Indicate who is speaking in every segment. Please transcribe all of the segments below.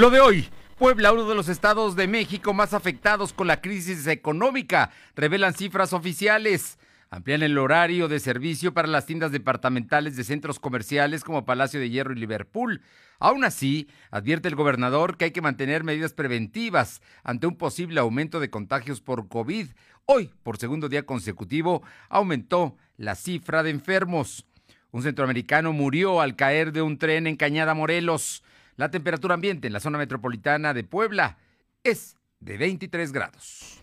Speaker 1: Lo de hoy. Puebla, uno de los estados de México más afectados con la crisis económica, revelan cifras oficiales. Amplían el horario de servicio para las tiendas departamentales de centros comerciales como Palacio de Hierro y Liverpool. Aún así, advierte el gobernador que hay que mantener medidas preventivas ante un posible aumento de contagios por COVID. Hoy, por segundo día consecutivo, aumentó la cifra de enfermos. Un centroamericano murió al caer de un tren en Cañada Morelos. La temperatura ambiente en la zona metropolitana de Puebla es de 23 grados.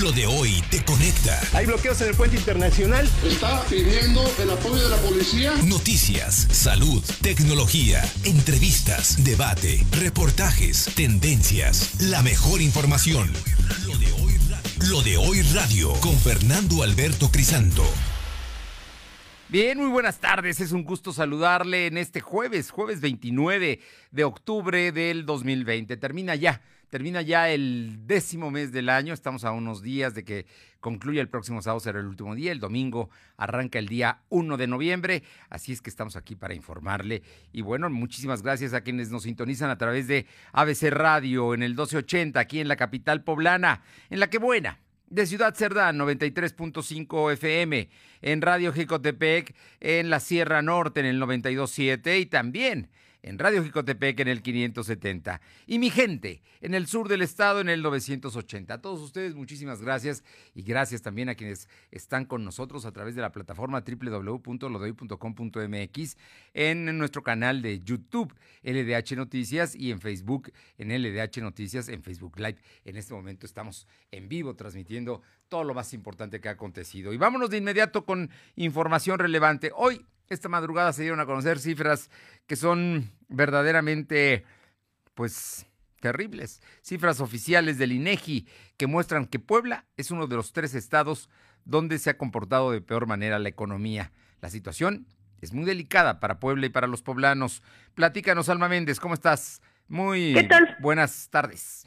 Speaker 2: Lo de hoy te conecta.
Speaker 3: Hay bloqueos en el puente internacional.
Speaker 4: Está pidiendo el apoyo de la policía.
Speaker 2: Noticias, salud, tecnología, entrevistas, debate, reportajes, tendencias, la mejor información. Lo de hoy, Lo de hoy radio con Fernando Alberto Crisanto.
Speaker 1: Bien, muy buenas tardes. Es un gusto saludarle en este jueves, jueves 29 de octubre del 2020. Termina ya, termina ya el décimo mes del año. Estamos a unos días de que concluya el próximo sábado, será el último día. El domingo arranca el día 1 de noviembre. Así es que estamos aquí para informarle. Y bueno, muchísimas gracias a quienes nos sintonizan a través de ABC Radio en el 1280, aquí en la capital poblana, en la que buena de Ciudad Cerdán, 93.5 FM, en Radio Jicotepec, en la Sierra Norte, en el 92.7 y también en Radio Jicotepec en el 570. Y mi gente, en el sur del estado en el 980. A todos ustedes, muchísimas gracias y gracias también a quienes están con nosotros a través de la plataforma www.lodoy.com.mx, en nuestro canal de YouTube, LDH Noticias, y en Facebook, en LDH Noticias, en Facebook Live. En este momento estamos en vivo transmitiendo todo lo más importante que ha acontecido. Y vámonos de inmediato con información relevante. Hoy esta madrugada se dieron a conocer cifras que son verdaderamente, pues, terribles. Cifras oficiales del INEGI que muestran que Puebla es uno de los tres estados donde se ha comportado de peor manera la economía. La situación es muy delicada para Puebla y para los poblanos. Platícanos, Alma Méndez, ¿cómo estás? Muy buenas tardes.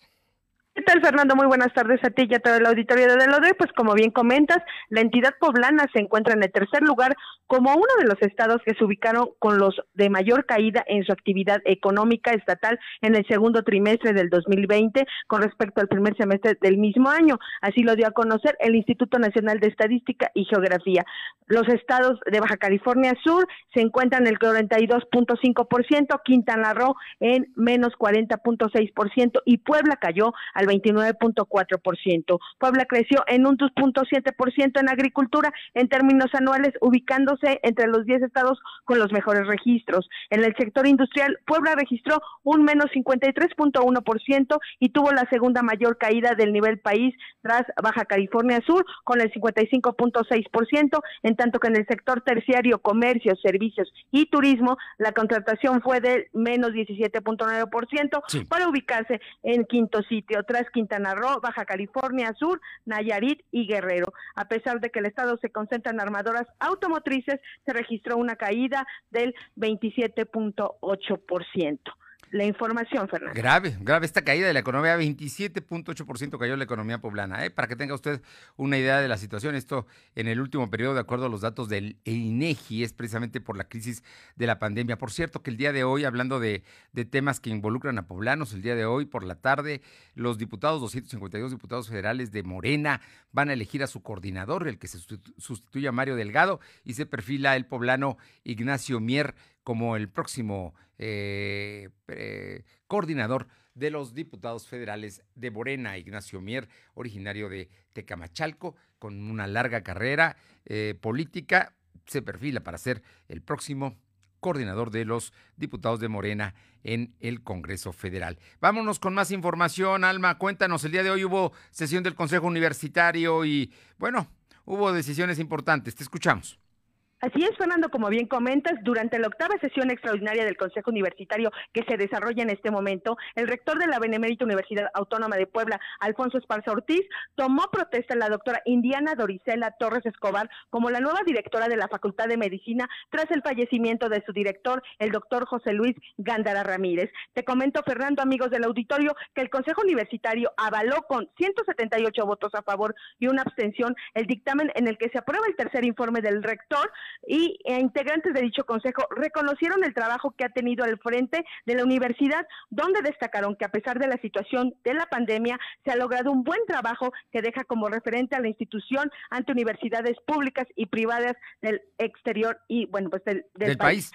Speaker 5: ¿Qué tal, Fernando? Muy buenas tardes a ti y a todo el auditorio de Delode. Pues como bien comentas, la entidad poblana se encuentra en el tercer lugar como uno de los estados que se ubicaron con los de mayor caída en su actividad económica estatal en el segundo trimestre del 2020 con respecto al primer semestre del mismo año. Así lo dio a conocer el Instituto Nacional de Estadística y Geografía. Los estados de Baja California Sur se encuentran en el 42.5%, Quintana Roo en menos 40.6% y Puebla cayó al 29.4%. Puebla creció en un 2.7% en agricultura en términos anuales, ubicándose entre los 10 estados con los mejores registros. En el sector industrial, Puebla registró un menos 53.1% y tuvo la segunda mayor caída del nivel país tras Baja California Sur con el 55.6%, en tanto que en el sector terciario, comercio, servicios y turismo, la contratación fue de menos 17.9% para ubicarse en quinto sitio. Quintana Roo, Baja California Sur, Nayarit y Guerrero. A pesar de que el estado se concentra en armadoras automotrices, se registró una caída del 27.8% la información, Fernando.
Speaker 1: Grave, grave esta caída de la economía, 27.8% cayó la economía poblana. ¿eh? Para que tenga usted una idea de la situación, esto en el último periodo, de acuerdo a los datos del INEGI, es precisamente por la crisis de la pandemia. Por cierto, que el día de hoy, hablando de, de temas que involucran a poblanos, el día de hoy, por la tarde, los diputados, 252 diputados federales de Morena, van a elegir a su coordinador, el que se sustituye a Mario Delgado, y se perfila el poblano Ignacio Mier como el próximo eh, coordinador de los diputados federales de Morena, Ignacio Mier, originario de Tecamachalco, con una larga carrera eh, política, se perfila para ser el próximo coordinador de los diputados de Morena en el Congreso Federal. Vámonos con más información, Alma, cuéntanos, el día de hoy hubo sesión del Consejo Universitario y, bueno, hubo decisiones importantes, te escuchamos.
Speaker 5: Así es, Fernando, como bien comentas, durante la octava sesión extraordinaria del Consejo Universitario que se desarrolla en este momento, el rector de la Benemérita Universidad Autónoma de Puebla, Alfonso Esparza Ortiz, tomó protesta a la doctora Indiana Dorisela Torres Escobar como la nueva directora de la Facultad de Medicina tras el fallecimiento de su director, el doctor José Luis Gándara Ramírez. Te comento, Fernando, amigos del auditorio, que el Consejo Universitario avaló con 178 votos a favor y una abstención el dictamen en el que se aprueba el tercer informe del rector y e integrantes de dicho consejo reconocieron el trabajo que ha tenido al frente de la universidad, donde destacaron que a pesar de la situación de la pandemia, se ha logrado un buen trabajo que deja como referente a la institución ante universidades públicas y privadas del exterior y, bueno, pues del, país.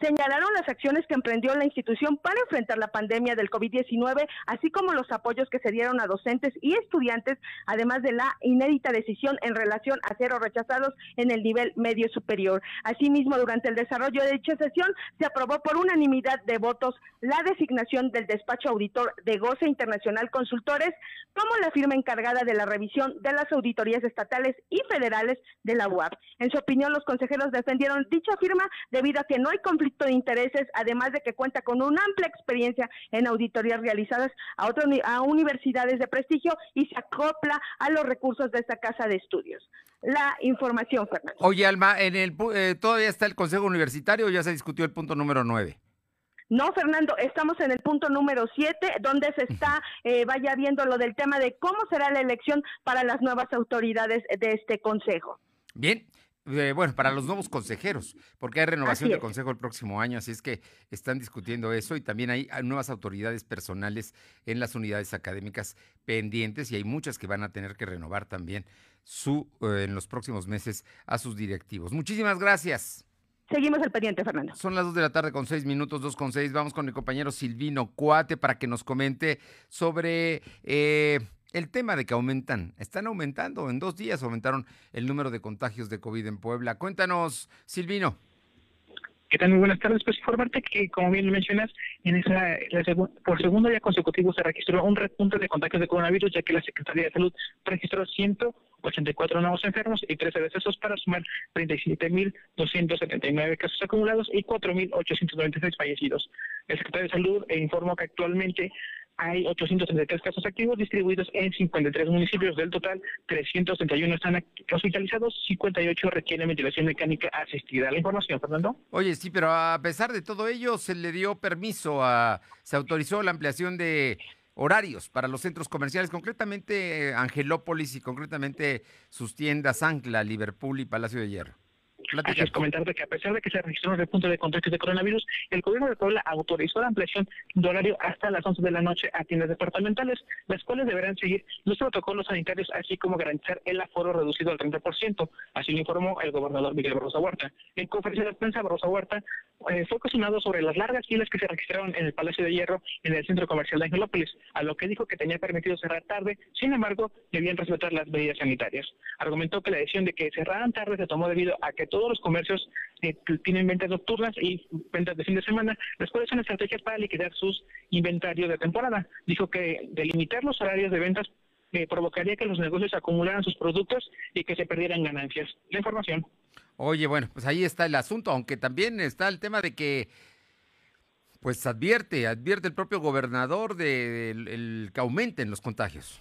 Speaker 5: Señalaron las acciones que emprendió la institución para enfrentar la pandemia del COVID-19, así como los apoyos que se dieron a docentes y estudiantes, además de la inédita decisión en relación a cero rechazados en el nivel medio superior. Asimismo, durante el desarrollo de dicha sesión, se aprobó por unanimidad de votos la designación del despacho auditor de Goce Internacional Consultores como la firma encargada de la revisión de las auditorías estatales y federales de la UAP. En su opinión, los consejeros defendieron dicha firma debido a que no hay conflicto de intereses, además de que cuenta con una amplia experiencia en auditorías realizadas a, otras a universidades de prestigio y se acopla a los recursos de esta casa de estudios. La información, Fernando.
Speaker 1: Oye, Alma, en el, eh, ¿todavía está el Consejo Universitario o ya se discutió el punto número 9?
Speaker 5: No, Fernando, estamos en el punto número 7, donde se está, eh, vaya viendo lo del tema de cómo será la elección para las nuevas autoridades de este consejo.
Speaker 1: Bien, eh, bueno, para los nuevos consejeros, porque hay renovación del consejo el próximo año, así es que están discutiendo eso y también hay, nuevas autoridades personales en las unidades académicas pendientes y hay muchas que van a tener que renovar también su eh, en los próximos meses a sus directivos. Muchísimas gracias.
Speaker 5: Seguimos el pendiente, Fernando.
Speaker 1: Son las dos de la tarde con seis minutos, dos con seis. Vamos con mi compañero Silvino Cuate para que nos comente sobre eh, el tema de que aumentan, están aumentando, en dos días aumentaron el número de contagios de COVID en Puebla. Cuéntanos, Silvino.
Speaker 6: ¿Qué tal? Muy buenas tardes. Pues informarte que, como bien mencionas, en esa, por segundo día consecutivo se registró un repunte de contagios de coronavirus, ya que la Secretaría de Salud registró 184 nuevos enfermos y 13 decesos para sumar 37.279 casos acumulados y 4.896 fallecidos. El secretario de Salud informó que actualmente hay 833 casos activos distribuidos en 53 municipios. Del total, 331 están hospitalizados, 58 requieren ventilación mecánica asistida. La información, Fernando.
Speaker 1: Oye, sí, pero a pesar de todo ello, se le dio permiso a, se autorizó la ampliación de horarios para los centros comerciales, concretamente Angelópolis y concretamente sus tiendas Ancla, Liverpool y Palacio de Hierro.
Speaker 6: Así es, comentarte que a pesar de que se registró un repunte de contagios de coronavirus, el gobierno de Puebla autorizó la ampliación de horario hasta las 11 de la noche a tiendas departamentales, las cuales deberán seguir los protocolos sanitarios, así como garantizar el aforo reducido al 30%. Así lo informó el gobernador Miguel Barroso Huerta. En conferencia de prensa, Barroso Huerta eh, fue cuestionado sobre las largas filas que se registraron en el Palacio de Hierro en el centro comercial de Angelópolis, a lo que dijo que tenía permitido cerrar tarde, sin embargo, debían respetar las medidas sanitarias. Argumentó que la decisión de que cerraran tarde se tomó debido a que todos los comercios eh, tienen ventas nocturnas y ventas de fin de semana, las cuales son estrategias para liquidar sus inventarios de temporada. Dijo que delimitar los horarios de ventas eh, provocaría que los negocios acumularan sus productos y que se perdieran ganancias. La información.
Speaker 1: Oye, bueno, pues ahí está el asunto, aunque también está el tema de que pues advierte, advierte el propio gobernador de, que aumenten los contagios.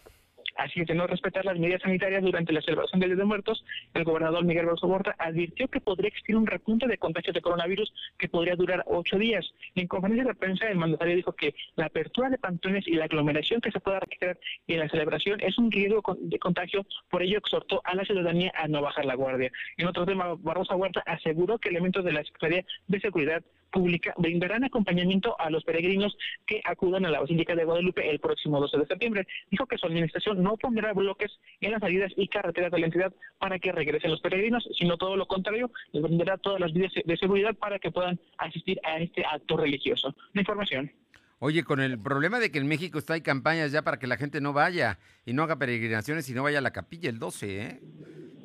Speaker 6: Así de no respetar las medidas sanitarias durante la celebración del Día de Muertos, el gobernador Miguel Barroso Borta advirtió que podría existir un repunte de contagios de coronavirus que podría durar ocho días. En conferencia de prensa, el mandatario dijo que la apertura de pantones y la aglomeración que se pueda registrar en la celebración es un riesgo de contagio, por ello exhortó a la ciudadanía a no bajar la guardia. En otro tema, Barroso Huerta aseguró que elementos de la Secretaría de Seguridad Pública brindarán acompañamiento a los peregrinos que acudan a la Basílica de Guadalupe el próximo 12 de septiembre. Dijo que su administración no pondrá bloques en las salidas y carreteras de la entidad para que regresen los peregrinos, sino todo lo contrario, les brindará todas las medidas de seguridad para que puedan asistir a este acto religioso. La información.
Speaker 1: Oye, con el problema de que en México está hay campañas ya para que la gente no vaya y no haga peregrinaciones y no vaya a la capilla el 12, ¿eh?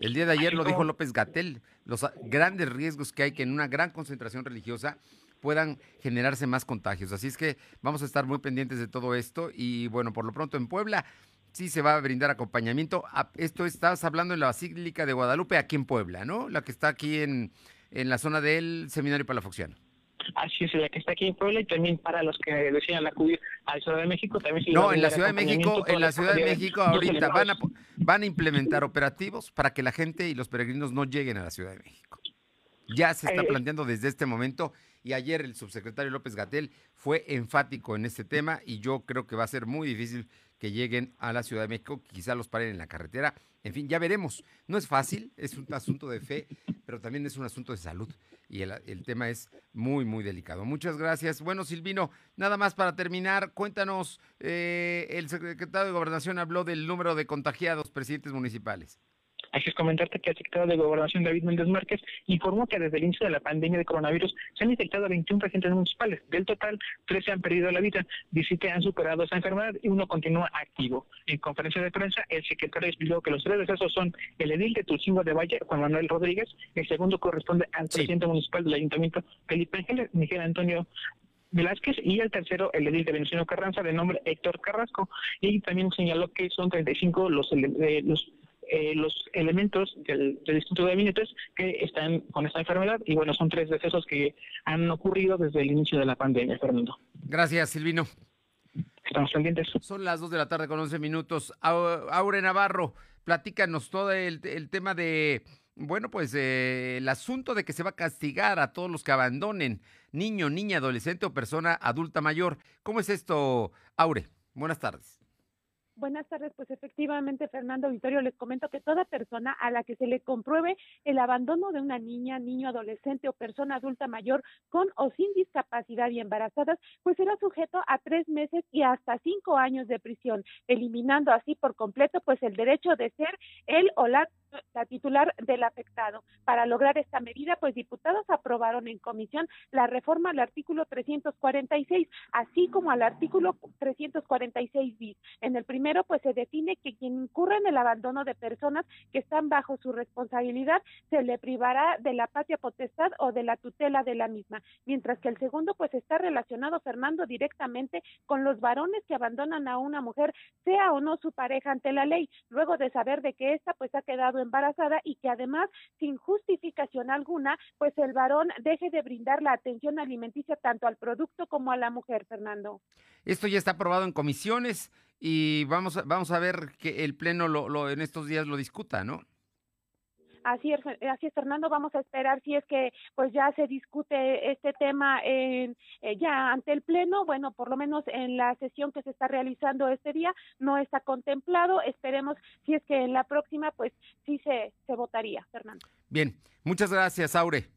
Speaker 1: El día de ayer lo dijo López Gatel, los grandes riesgos que hay que en una gran concentración religiosa puedan generarse más contagios. Así es que vamos a estar muy pendientes de todo esto y bueno, por lo pronto en Puebla sí se va a brindar acompañamiento. Esto estás hablando en la Basílica de Guadalupe, aquí en Puebla, ¿no? La que está aquí en, en la zona del Seminario Palafoxiano.
Speaker 6: Así es, la que está aquí en Puebla y también para los que desean acudir a la Ciudad de México. También
Speaker 1: no, en la Ciudad de México, en la Ciudad de México ahorita van a, van a implementar operativos para que la gente y los peregrinos no lleguen a la Ciudad de México. Ya se está eh, planteando desde este momento y ayer el subsecretario López Gatel fue enfático en este tema y yo creo que va a ser muy difícil que lleguen a la Ciudad de México, quizá los paren en la carretera. En fin, ya veremos. No es fácil, es un asunto de fe, pero también es un asunto de salud y el, tema es muy, muy delicado. Muchas gracias. Bueno, Silvino, nada más para terminar, cuéntanos, eh, el secretario de Gobernación habló del número de contagiados presidentes municipales.
Speaker 6: Hay que comentarte que el secretario de Gobernación, David Méndez Márquez, informó que desde el inicio de la pandemia de coronavirus se han infectado 21 residentes municipales. Del total, 13 han perdido la vida, 17 han superado esa enfermedad y uno continúa activo. En conferencia de prensa, el secretario explicó que los tres decesos son el edil de Tulcingo de Valle, Juan Manuel Rodríguez, el segundo corresponde al presidente municipal del ayuntamiento, Felipe Ángeles, Miguel Antonio Velázquez y el tercero, el edil de Venustiano Carranza, de nombre Héctor Carrasco. Y también señaló que son 35 los, eh, los eh, los elementos del, del, Instituto de Gabinetes que están con esta enfermedad y bueno, son tres decesos que han ocurrido desde el inicio de la pandemia, Fernando.
Speaker 1: Gracias, Silvino.
Speaker 6: Estamos pendientes.
Speaker 1: Son las dos de la tarde con 11 minutos. Aure Navarro, platícanos todo el, tema de, bueno, pues eh, el asunto de que se va a castigar a todos los que abandonen niño, niña, adolescente o persona adulta mayor. ¿Cómo es esto, Aure? Buenas tardes.
Speaker 7: Buenas tardes, pues efectivamente, Fernando Vittorio, les comento que toda persona a la que se le compruebe el abandono de una niña, niño, adolescente o persona adulta mayor con o sin discapacidad y embarazadas, pues será sujeto a tres meses y hasta cinco años de prisión, eliminando así por completo pues el derecho de ser él o la la titular del afectado. Para lograr esta medida, pues diputados aprobaron en comisión la reforma al artículo 346, así como al artículo 346 bis. En el primero, pues se define que quien incurre en el abandono de personas que están bajo su responsabilidad se le privará de la patria potestad o de la tutela de la misma, mientras que el segundo, pues está relacionado, Fernando, directamente con los varones que abandonan a una mujer, sea o no su pareja ante la ley, luego de saber de que ésta pues ha quedado embarazada y que además, sin justificación alguna, pues el varón deje de brindar la atención alimenticia tanto al producto como a la mujer, Fernando.
Speaker 1: Esto ya está aprobado en comisiones y vamos a, vamos a ver que el Pleno lo, en estos días lo discuta, ¿no?
Speaker 7: Así es, así es, Fernando. Vamos a esperar si es que pues ya se discute este tema en, eh, ya ante el Pleno. Bueno, por lo menos en la sesión que se está realizando este día no está contemplado. Esperemos si es que en la próxima pues sí se, se votaría, Fernando.
Speaker 1: Bien, muchas gracias, Aure.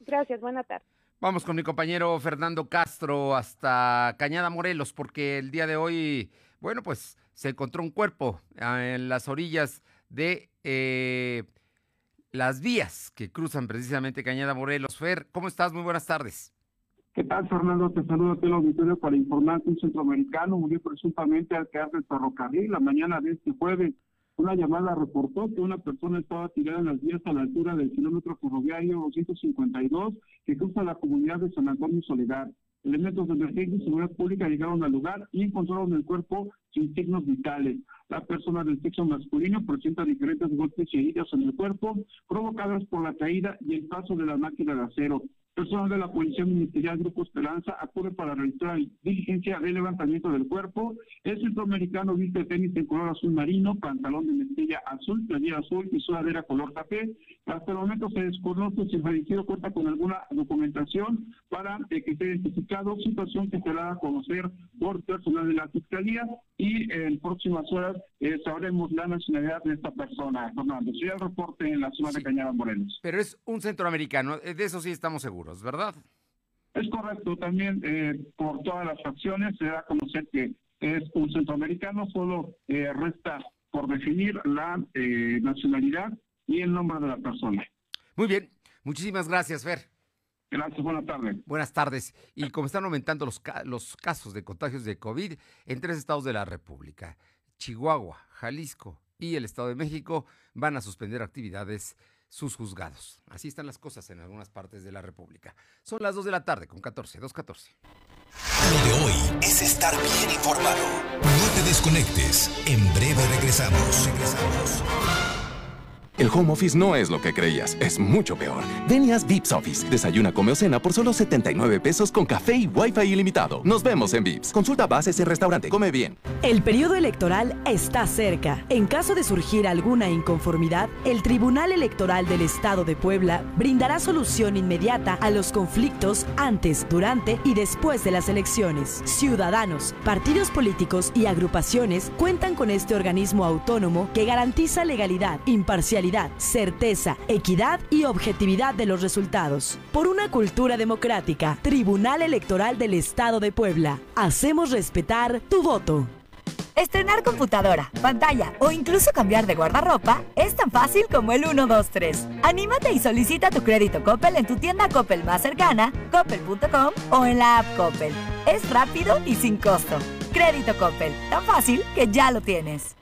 Speaker 7: Gracias, buena tarde.
Speaker 1: Vamos con mi compañero Fernando Castro hasta Cañada Morelos, porque el día de hoy, bueno, pues se encontró un cuerpo ah, en las orillas de eh, las vías que cruzan precisamente Cañada Morelos. Fer, ¿cómo estás? Muy buenas tardes.
Speaker 8: ¿Qué tal, Fernando? Te saludo a auditorio para informar que un centroamericano murió presuntamente al quedar del ferrocarril la mañana de este jueves. Una llamada reportó que una persona estaba tirada en las vías a la altura del kilómetro ferroviario 252 que cruza la comunidad de San Antonio Soledad. Elementos de emergencia y seguridad pública llegaron al lugar y encontraron el cuerpo sin signos vitales. La persona del sexo masculino presenta diferentes golpes y heridas en el cuerpo provocadas por la caída y el paso de la máquina de acero. Personal de la Policía Ministerial Grupo Esperanza acude para realizar diligencia de levantamiento del cuerpo. El centroamericano viste tenis en color azul marino, pantalón de mezclilla azul, playera azul y sudadera color café. Hasta el momento se desconoce si el fallecido cuenta con alguna documentación para eh, que sea identificado, situación que será a conocer por personal de la Fiscalía y en próximas horas eh, sabremos la nacionalidad de esta persona. Fernando, soy el reporte en la zona de Cañada Morelos.
Speaker 1: Pero es un centroamericano, eh, de eso sí estamos seguros. ¿Verdad?
Speaker 8: Es correcto, también eh, por todas las acciones se da a conocer que es un centroamericano, solo eh, resta por definir la eh, nacionalidad y el nombre de la persona.
Speaker 1: Muy bien, muchísimas gracias, Fer.
Speaker 8: Gracias, buenas tardes.
Speaker 1: Buenas tardes. Y como están aumentando los, los casos de contagios de COVID en tres estados de la República, Chihuahua, Jalisco y el Estado de México van a suspender actividades sus juzgados. Así están las cosas en algunas partes de la República. Son las 2 de la tarde con 14, 2.14.
Speaker 2: Lo de hoy es estar bien informado. No te desconectes. En breve regresamos. Regresamos. El home office no es lo que creías, es mucho peor. Ven Vips Office. Desayuna, come o cena por solo 79 pesos con café y wifi ilimitado. Nos vemos en Vips. Consulta bases y restaurante. Come bien.
Speaker 9: El periodo electoral está cerca. En caso de surgir alguna inconformidad, el Tribunal Electoral del Estado de Puebla brindará solución inmediata a los conflictos antes, durante y después de las elecciones. Ciudadanos, partidos políticos y agrupaciones cuentan con este organismo autónomo que garantiza legalidad, imparcialidad certeza, equidad y objetividad de los resultados. Por una cultura democrática, Tribunal Electoral del Estado de Puebla. Hacemos respetar tu voto.
Speaker 10: Estrenar computadora, pantalla o incluso cambiar de guardarropa es tan fácil como el 123. Anímate y solicita tu crédito Coppel en tu tienda Coppel más cercana, coppel.com o en la app Coppel. Es rápido y sin costo. Crédito Coppel, tan fácil que ya lo tienes.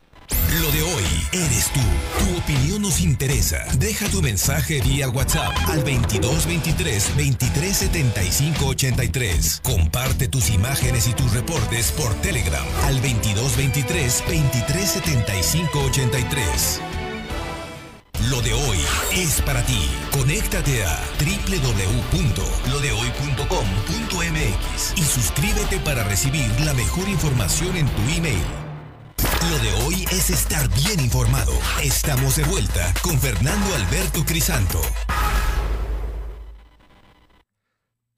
Speaker 2: Lo de hoy eres tú. Tu opinión nos interesa. Deja tu mensaje vía WhatsApp al 2223 2375 83. Comparte tus imágenes y tus reportes por Telegram al 2223 2375 83. Lo de hoy es para ti. Conéctate a www.lodehoy.com.mx y suscríbete para recibir la mejor información en tu email. Lo de hoy es estar bien informado. Estamos de vuelta con Fernando Alberto Crisanto.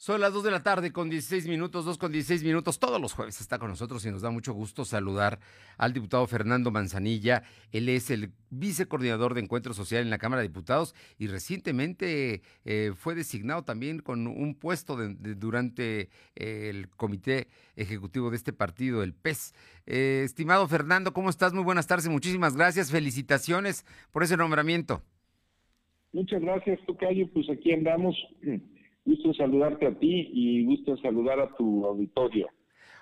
Speaker 1: Son las 2 de la tarde con 16 minutos, 2 con 16 minutos. Todos los jueves está con nosotros y nos da mucho gusto saludar al diputado Fernando Manzanilla. Él es el vicecoordinador de Encuentro Social en la Cámara de Diputados y recientemente eh, fue designado también con un puesto durante eh, el comité ejecutivo de este partido, el PES. Eh, estimado Fernando, ¿cómo estás? Muy buenas tardes muchísimas gracias. Felicitaciones por ese nombramiento.
Speaker 11: Muchas gracias, Tocayo. Pues aquí andamos Gusto saludarte a ti y gusto saludar a tu auditorio.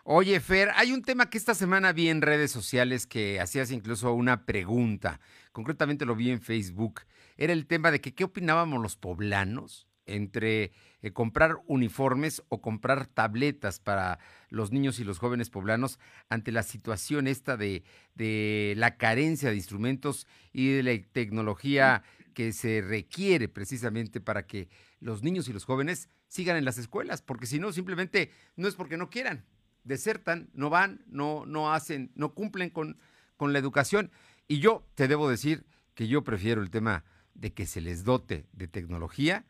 Speaker 1: Oye, Fer, hay un tema que esta semana vi en redes sociales que hacías incluso una pregunta. Concretamente lo vi en Facebook. Era el tema de que qué opinábamos los poblanos entre eh, comprar uniformes o comprar tabletas para los niños y los jóvenes poblanos ante la situación esta de, de la carencia de instrumentos y de la tecnología que se requiere precisamente para que los niños y los jóvenes sigan en las escuelas, porque si no, simplemente no es porque no quieran, desertan, no van, no, no hacen, no cumplen con, con la educación. Y yo te debo decir que yo prefiero el tema de que se les dote de tecnología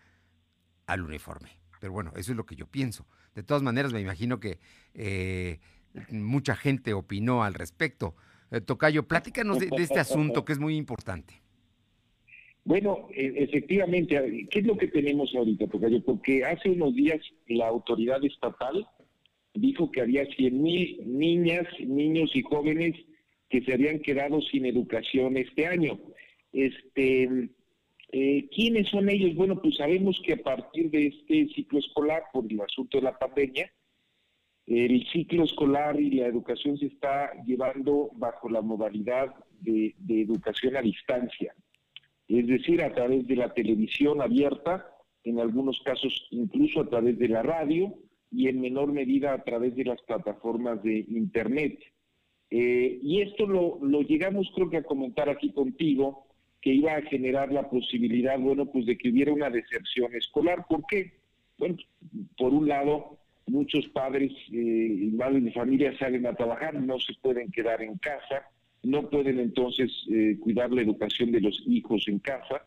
Speaker 1: al uniforme. Pero bueno, eso es lo que yo pienso. De todas maneras, me imagino que eh, mucha gente opinó al respecto. Eh, Tocayo, pláticanos de, de este asunto que es muy importante.
Speaker 11: Bueno, e, efectivamente, ¿qué es lo que tenemos ahorita, Porque hace unos días la autoridad estatal dijo que había 100 mil niñas, niños y jóvenes que se habían quedado sin educación este año. Este, eh, ¿Quiénes son ellos? Bueno, pues sabemos que a partir de este ciclo escolar, por el asunto de la pandemia, el ciclo escolar y la educación se está llevando bajo la modalidad de educación a distancia es decir, a través de la televisión abierta, en algunos casos incluso a través de la radio y en menor medida a través de las plataformas de Internet. Eh, y esto lo, llegamos creo que a comentar aquí contigo, que iba a generar la posibilidad, bueno, pues de que hubiera una deserción escolar. ¿Por qué? Bueno, por un lado, muchos padres eh, y madres de familia salen a trabajar, no se pueden quedar en casa, no pueden entonces eh, cuidar la educación de los hijos en casa,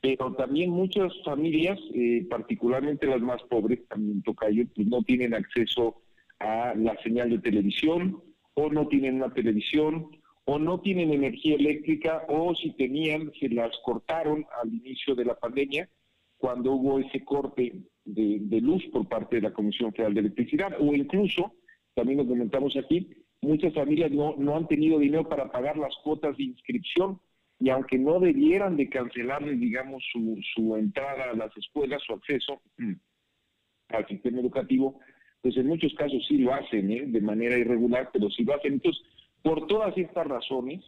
Speaker 11: pero también muchas familias, eh, particularmente las más pobres, también Tocayo, pues no tienen acceso a la señal de televisión, o no tienen una televisión, o no tienen energía eléctrica, o si tenían, se las cortaron al inicio de la pandemia, cuando hubo ese corte de, de luz por parte de la Comisión Federal de Electricidad, o incluso, también lo comentamos aquí, muchas familias no, no han tenido dinero para pagar las cuotas de inscripción y aunque no debieran de cancelarles, digamos, su, su entrada a las escuelas, su acceso al sistema educativo, pues en muchos casos sí lo hacen, ¿eh? de manera irregular, pero sí lo hacen. Entonces, por todas estas razones,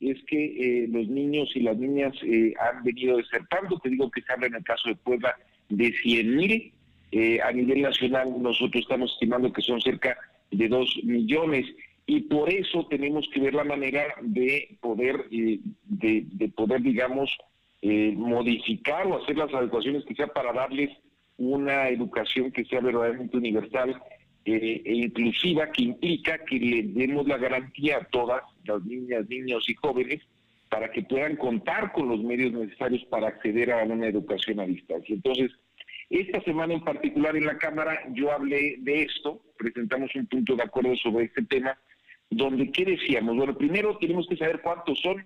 Speaker 11: es que eh, los niños y las niñas eh, han venido desertando. Te digo que se habla en el caso de Puebla de 100 mil. a nivel nacional, nosotros estamos estimando que son cerca de 2 millones y por eso tenemos que ver la manera de poder, eh, de, poder digamos, eh, modificar o hacer las adecuaciones que sea para darles una educación que sea verdaderamente universal eh, e inclusiva que implica que le demos la garantía a todas las niñas, niños y jóvenes para que puedan contar con los medios necesarios para acceder a una educación a distancia. Entonces, esta semana en particular en la Cámara yo hablé de esto, presentamos un punto de acuerdo sobre este tema, donde ¿qué decíamos? Bueno, primero tenemos que saber cuántos son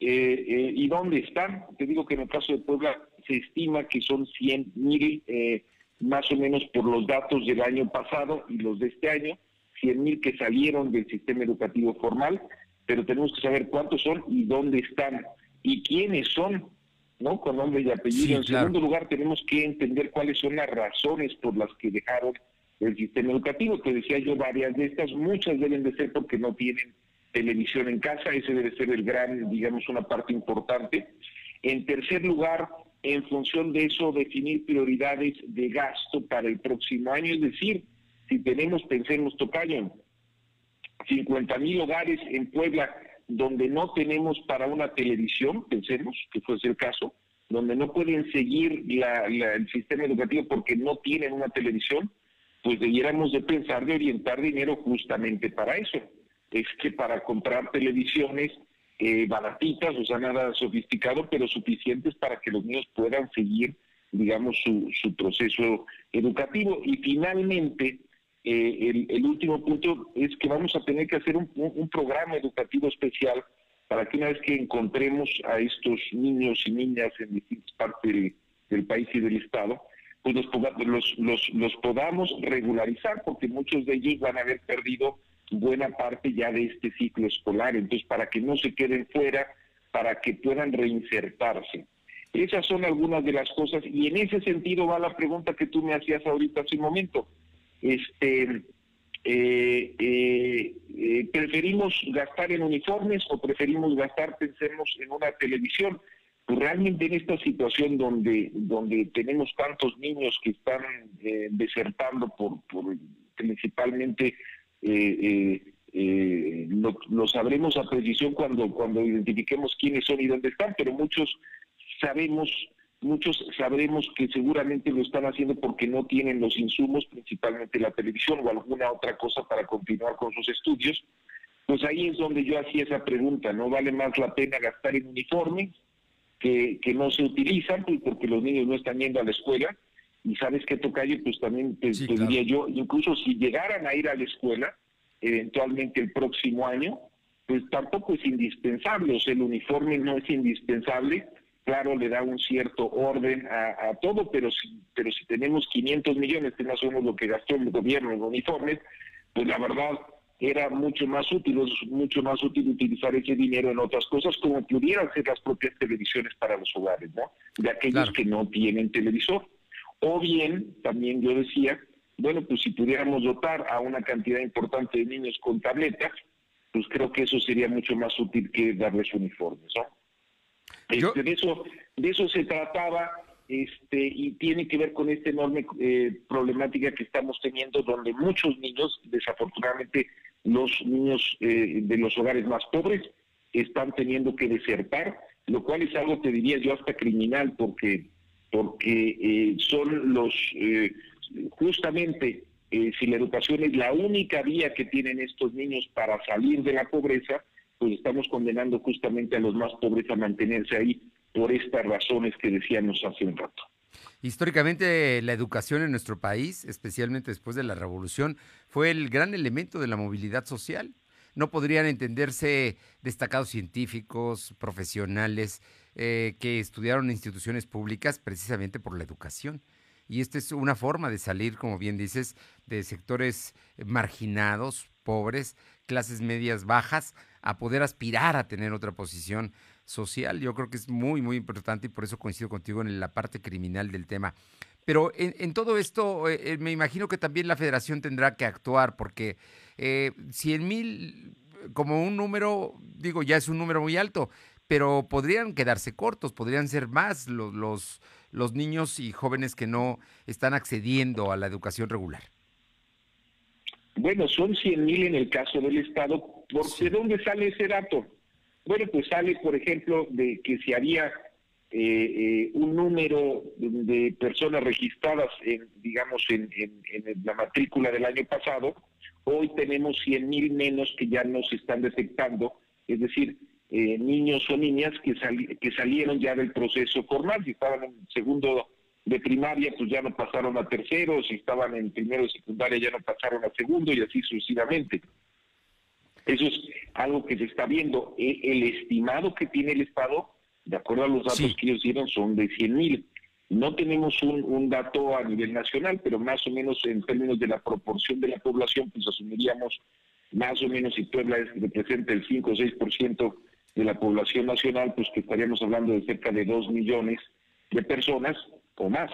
Speaker 11: eh, eh, y dónde están. Te digo que en el caso de Puebla se estima que son 100 mil, eh, más o menos por los datos del año pasado y los de este año, 100 mil que salieron del sistema educativo formal, pero tenemos que saber cuántos son y dónde están y quiénes son ¿no? Con nombre y apellido. en segundo lugar, tenemos que entender cuáles son las razones por las que dejaron el sistema educativo. Te decía yo varias de estas, muchas deben de ser porque no tienen televisión en casa, ese debe ser el gran, digamos, una parte importante. En tercer lugar, en función de eso, definir prioridades de gasto para el próximo año, es decir, si tenemos, pensemos, Tocayo, 50 mil hogares en Puebla donde no tenemos para una televisión, pensemos que fuese el caso, donde no pueden seguir el sistema educativo porque no tienen una televisión, pues debiéramos de pensar de orientar dinero justamente para eso. Es que para comprar televisiones eh, baratitas, o sea, nada sofisticado, pero suficientes para que los niños puedan seguir, digamos, su, proceso educativo. Y finalmente, eh, el, último punto es que vamos a tener que hacer un, programa educativo especial para que una vez que encontremos a estos niños y niñas en distintas partes del, país y del Estado, pues los, los, los, podamos regularizar, porque muchos de ellos van a haber perdido buena parte ya de este ciclo escolar. Entonces, para que no se queden fuera, para que puedan reinsertarse. Esas son algunas de las cosas y en ese sentido va la pregunta que tú me hacías ahorita hace un momento este, eh, eh, eh, preferimos gastar en uniformes o preferimos gastar, pensemos, en una televisión. Pues realmente en esta situación donde, donde tenemos tantos niños que están desertando por, principalmente lo, lo, sabremos a precisión cuando, cuando identifiquemos quiénes son y dónde están, pero muchos sabemos Muchos sabremos que seguramente lo están haciendo porque no tienen los insumos, principalmente la televisión o alguna otra cosa para continuar con sus estudios. Pues ahí es donde yo hacía esa pregunta, ¿no vale más la pena gastar en uniformes que, que no se utilizan pues porque los niños no están yendo a la escuela? Y sabes que Tocayo, pues también te, diría yo, incluso si llegaran a ir a la escuela, eventualmente el próximo año, pues tampoco es indispensable, o sea, el uniforme no es indispensable, claro, le da un cierto orden a, todo, pero si, pero si tenemos 500 millones, que más o menos lo que gastó el gobierno en uniformes, pues la verdad era mucho más útil, es mucho más útil utilizar ese dinero en otras cosas, como pudieran ser las propias televisiones para los hogares, ¿no? De aquellos que no tienen televisor. O bien, también yo decía, bueno, pues si pudiéramos dotar a una cantidad importante de niños con tabletas, pues creo que eso sería mucho más útil que darles uniformes, ¿no? Este, de, eso, de eso se trataba este, y tiene que ver con esta enorme eh, problemática que estamos teniendo, donde muchos niños, desafortunadamente los niños eh, de los hogares más pobres, están teniendo que desertar, lo cual es algo, te diría yo, hasta criminal, porque, porque eh, son los, justamente, si la educación es la única vía que tienen estos niños para salir de la pobreza, pues estamos condenando justamente a los más pobres a mantenerse ahí por estas razones que decíamos hace un rato.
Speaker 1: Históricamente la educación en nuestro país, especialmente después de la revolución, fue el gran elemento de la movilidad social. No podrían entenderse destacados científicos, profesionales, eh, que estudiaron en instituciones públicas precisamente por la educación. Y esta es una forma de salir, como bien dices, de sectores marginados, pobres, clases medias bajas, a poder aspirar a tener otra posición social. Yo creo que es muy, muy importante y por eso coincido contigo en la parte criminal del tema. Pero en, todo esto, eh, eh, me imagino que también la federación tendrá que actuar, porque eh, 100 mil, como un número, digo, ya es un número muy alto, pero podrían quedarse cortos, podrían ser más los, los, los niños y jóvenes que no están accediendo a la educación regular.
Speaker 11: Bueno, son 100 mil en el caso del Estado. ¿Por ¿De dónde sale ese dato? Bueno, pues sale, por ejemplo, de que si había eh, un número de personas registradas, en, digamos, en, la matrícula del año pasado, hoy tenemos 100 mil menos que ya no se están detectando, es decir, eh, niños o niñas que, que salieron ya del proceso formal, si estaban en segundo de primaria, pues ya no pasaron a tercero, si estaban en primero de secundaria ya no pasaron a segundo y así sucesivamente. Eso es algo que se está viendo. E, el estimado que tiene el Estado de acuerdo a los datos que ellos dieron, son de 100 mil. No tenemos un, dato a nivel nacional, pero más o menos en términos de la proporción de la población, pues asumiríamos más o menos si Puebla es, representa el 5 o 6% de la población nacional, pues que estaríamos hablando de cerca de 2 millones de personas o más.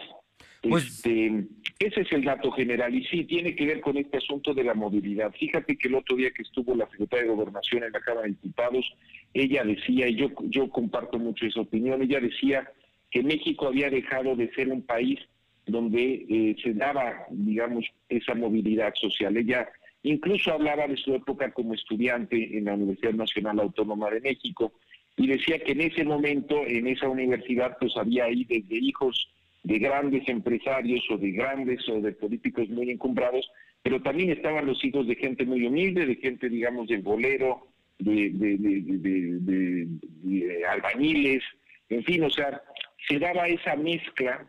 Speaker 11: Pues, este, ese es el dato general y sí, tiene que ver con este asunto de la movilidad. Fíjate que el otro día que estuvo la secretaria de Gobernación en la Cámara de Diputados, ella decía, y yo, yo comparto mucho esa opinión, ella decía que México había dejado de ser un país donde eh, se daba, digamos, esa movilidad social. Ella incluso hablaba de su época como estudiante en la Universidad Nacional Autónoma de México y decía que en ese momento, en esa universidad, pues había ahí desde hijos de grandes empresarios o de grandes o de políticos muy encumbrados, pero también estaban los hijos de gente muy humilde, de gente, digamos, del bolero, de, de, albañiles, en fin, o sea, se daba esa mezcla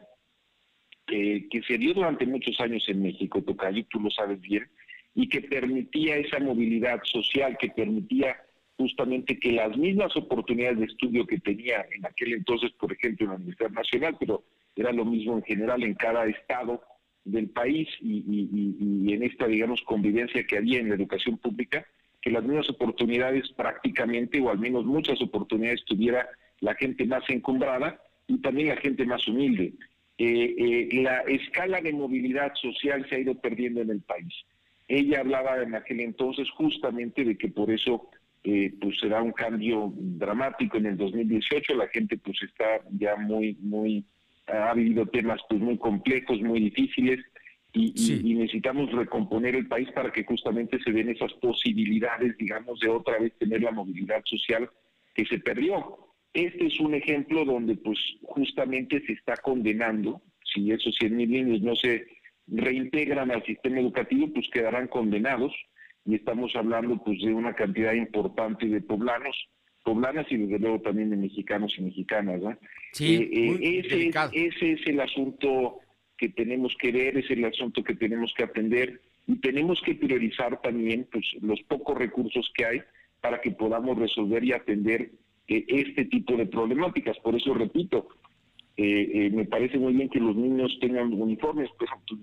Speaker 11: eh, que se dio durante muchos años en México, Tocayo, tú lo sabes bien, y que permitía esa movilidad social, que permitía justamente que las mismas oportunidades de estudio que tenía en aquel entonces, por ejemplo, en la Universidad Nacional, pero era lo mismo en general en cada estado del país y, en esta, digamos, convivencia que había en la educación pública, que las mismas oportunidades prácticamente, o al menos muchas oportunidades, tuviera la gente más encumbrada y también la gente más humilde. Eh, eh, la escala de movilidad social se ha ido perdiendo en el país. Ella hablaba en aquel entonces justamente de que por eso eh, pues será un cambio dramático en el 2018. La gente pues está ya muy, muy ha habido temas pues muy complejos, muy difíciles y, necesitamos recomponer el país para que justamente se den esas posibilidades, digamos, de otra vez tener la movilidad social que se perdió. Este es un ejemplo donde pues justamente se está condenando, si esos 100 mil niños no se reintegran al sistema educativo, pues quedarán condenados y estamos hablando pues de una cantidad importante de poblanos poblanas y desde luego también de mexicanos y mexicanas. ¿no?
Speaker 1: Sí,
Speaker 11: eh, eh, ese, ese es el asunto que tenemos que ver, es el asunto que tenemos que atender y tenemos que priorizar también pues, los pocos recursos que hay para que podamos resolver y atender eh, este tipo de problemáticas. Por eso repito, me parece muy bien que los niños tengan uniformes, pero pues,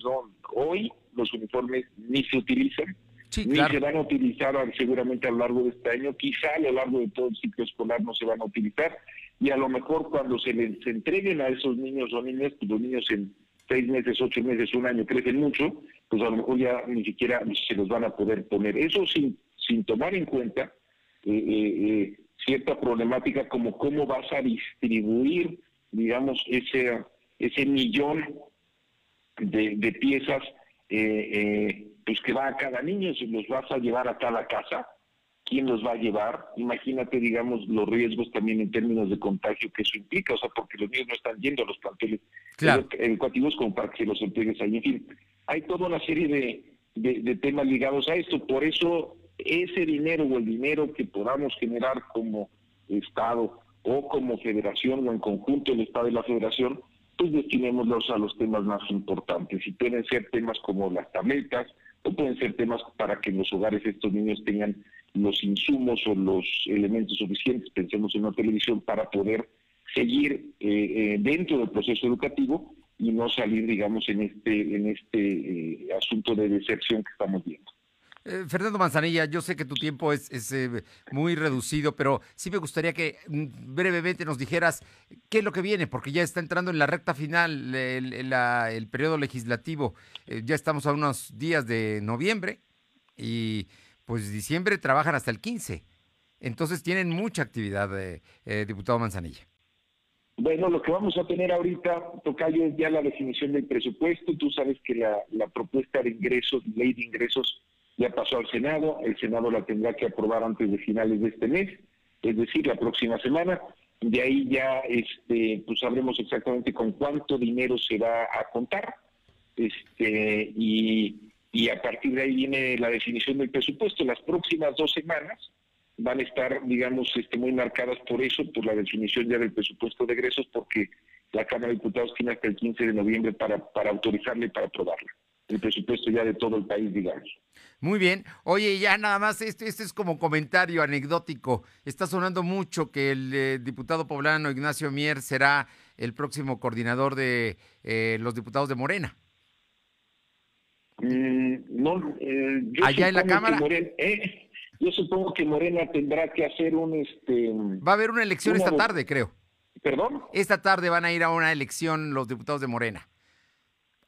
Speaker 11: hoy los uniformes ni se utilizan ni se van a utilizar seguramente a lo largo de este año, quizá a lo largo de todo el ciclo escolar no se van a utilizar, y a lo mejor cuando se les entreguen a esos niños o niñas, pues los niños en seis meses, ocho meses, un año crecen mucho, pues a lo mejor ya ni siquiera se los van a poder poner. Eso sin, sin tomar en cuenta eh, eh, eh, cierta problemática como cómo vas a distribuir, digamos, ese, ese millón de, de piezas eh, pues que va a cada niño, si los vas a llevar a cada casa, ¿quién los va a llevar? Imagínate, digamos, los riesgos también en términos de contagio que eso implica, o sea, porque los niños no están yendo a los planteles educativos como para que los entregues ahí. En fin, hay toda una serie de, de, temas ligados a esto, por eso ese dinero o el dinero que podamos generar como Estado o como federación o en conjunto el Estado y la federación, pues destinémoslos a los temas más importantes. Y pueden ser temas como las tabletas, o pueden ser temas para que en los hogares estos niños tengan los insumos o los elementos suficientes, pensemos en una televisión, para poder seguir eh, eh, dentro del proceso educativo y no salir, digamos, en este, en este eh, asunto de deserción que estamos viendo.
Speaker 1: Eh, Fernando Manzanilla, yo sé que tu tiempo es, eh, muy reducido, pero sí me gustaría que mm, brevemente nos dijeras qué es lo que viene, porque ya está entrando en la recta final el, periodo legislativo. Eh, ya estamos a unos días de noviembre y pues diciembre trabajan hasta el 15. Entonces tienen mucha actividad, diputado Manzanilla.
Speaker 11: Bueno, lo que vamos a tener ahorita, Tocayo, es ya la definición del presupuesto. Tú sabes que la propuesta de ingresos, ley de ingresos, ya pasó al Senado, el Senado la tendrá que aprobar antes de finales de este mes, es decir, la próxima semana, De ahí ya este, pues sabremos exactamente con cuánto dinero se va a contar. Este, y, y a partir de ahí viene la definición del presupuesto. Las próximas dos semanas van a estar, digamos, este, muy marcadas por eso, por la definición ya del presupuesto de egresos, porque la Cámara de Diputados tiene hasta el 15 de noviembre para, para autorizarle y para aprobarla. El presupuesto ya de todo el país, digamos.
Speaker 1: Muy bien. Oye, ya nada más, este, este es como comentario anecdótico. Está sonando mucho que el eh, diputado poblano Ignacio Mier será el próximo coordinador de eh, los diputados de Morena.
Speaker 11: Mm, no, eh, yo
Speaker 1: Allá en la Cámara.
Speaker 11: Morena- eh, yo supongo que Morena tendrá que hacer un... este
Speaker 1: Va a haber una elección
Speaker 11: Una
Speaker 1: esta tarde, creo.
Speaker 11: ¿Perdón?
Speaker 1: Esta tarde van a ir a una elección los diputados de Morena.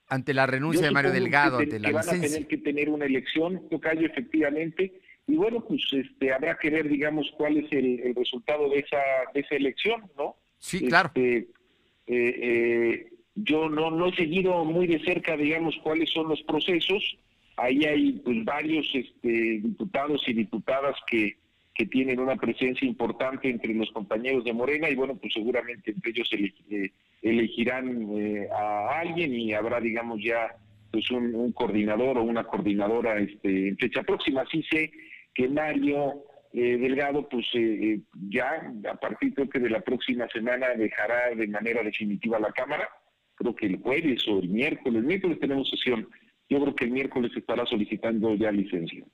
Speaker 1: Ante la renuncia de Mario Delgado,
Speaker 11: que,
Speaker 1: ante
Speaker 11: te-
Speaker 1: la
Speaker 11: que van a
Speaker 1: licencia.
Speaker 11: tener que tener una elección, Tocayo, efectivamente, y bueno, pues este habrá que ver, digamos, cuál es el, el resultado de esa, de esa elección, ¿no?
Speaker 1: Sí, claro.
Speaker 11: Este, eh, eh, yo no, no he seguido muy de cerca, digamos, cuáles son los procesos. Ahí hay pues varios este, diputados y diputadas que, que tienen una presencia importante entre los compañeros de Morena y bueno, pues seguramente entre ellos eh, elegirán eh, a alguien y habrá, digamos, ya pues un, un coordinador o una coordinadora este, en fecha próxima. Sí sé que Mario eh, Delgado, pues eh, eh, ya a partir creo que de la próxima semana dejará de manera definitiva la Cámara. Creo que el jueves o el miércoles, el miércoles tenemos sesión. Yo creo que el miércoles estará solicitando ya licencia.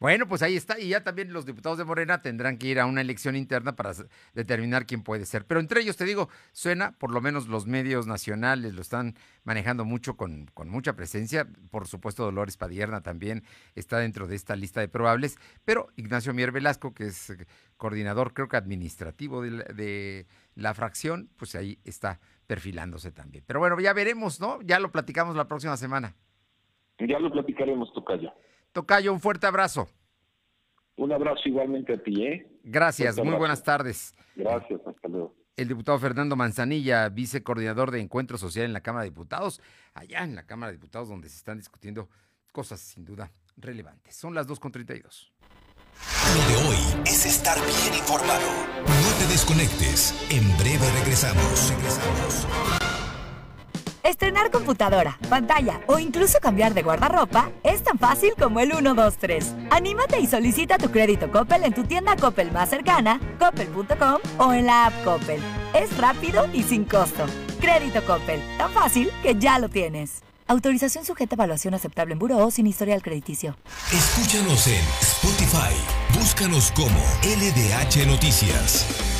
Speaker 1: Bueno, pues ahí está. Y ya también los diputados de Morena tendrán que ir a una elección interna para determinar quién puede ser. Pero entre ellos, te digo, suena, por lo menos los medios nacionales lo están manejando mucho con, con mucha presencia. Por supuesto, Dolores Padierna también está dentro de esta lista de probables. Pero Ignacio Mier Velasco, que es eh, coordinador, creo que administrativo de la, de la fracción, pues ahí está perfilándose también. Pero bueno, ya veremos, ¿no? Ya lo platicamos la próxima semana.
Speaker 11: Ya lo platicaremos, Tocayo.
Speaker 1: Tocayo, un fuerte abrazo.
Speaker 11: Un abrazo igualmente a ti, ¿eh?
Speaker 1: Gracias, muy buenas tardes.
Speaker 11: Gracias, hasta luego.
Speaker 1: El diputado Fernando Manzanilla, vicecoordinador de Encuentro Social en la Cámara de Diputados, allá en la Cámara de Diputados donde se están discutiendo cosas sin duda relevantes. Son las 2.32.
Speaker 2: Lo de hoy es estar bien informado. No te desconectes. En breve regresamos. Regresamos.
Speaker 10: Estrenar computadora, pantalla o incluso cambiar de guardarropa es tan fácil como el 1, 2, 3. Anímate y solicita tu crédito Coppel en tu tienda Coppel más cercana, coppel.com o en la app Coppel. Es rápido y sin costo. Crédito Coppel, tan fácil que ya lo tienes. Autorización sujeta a evaluación aceptable en buró o sin historial crediticio.
Speaker 2: Escúchanos en Spotify. Búscanos como LDH Noticias.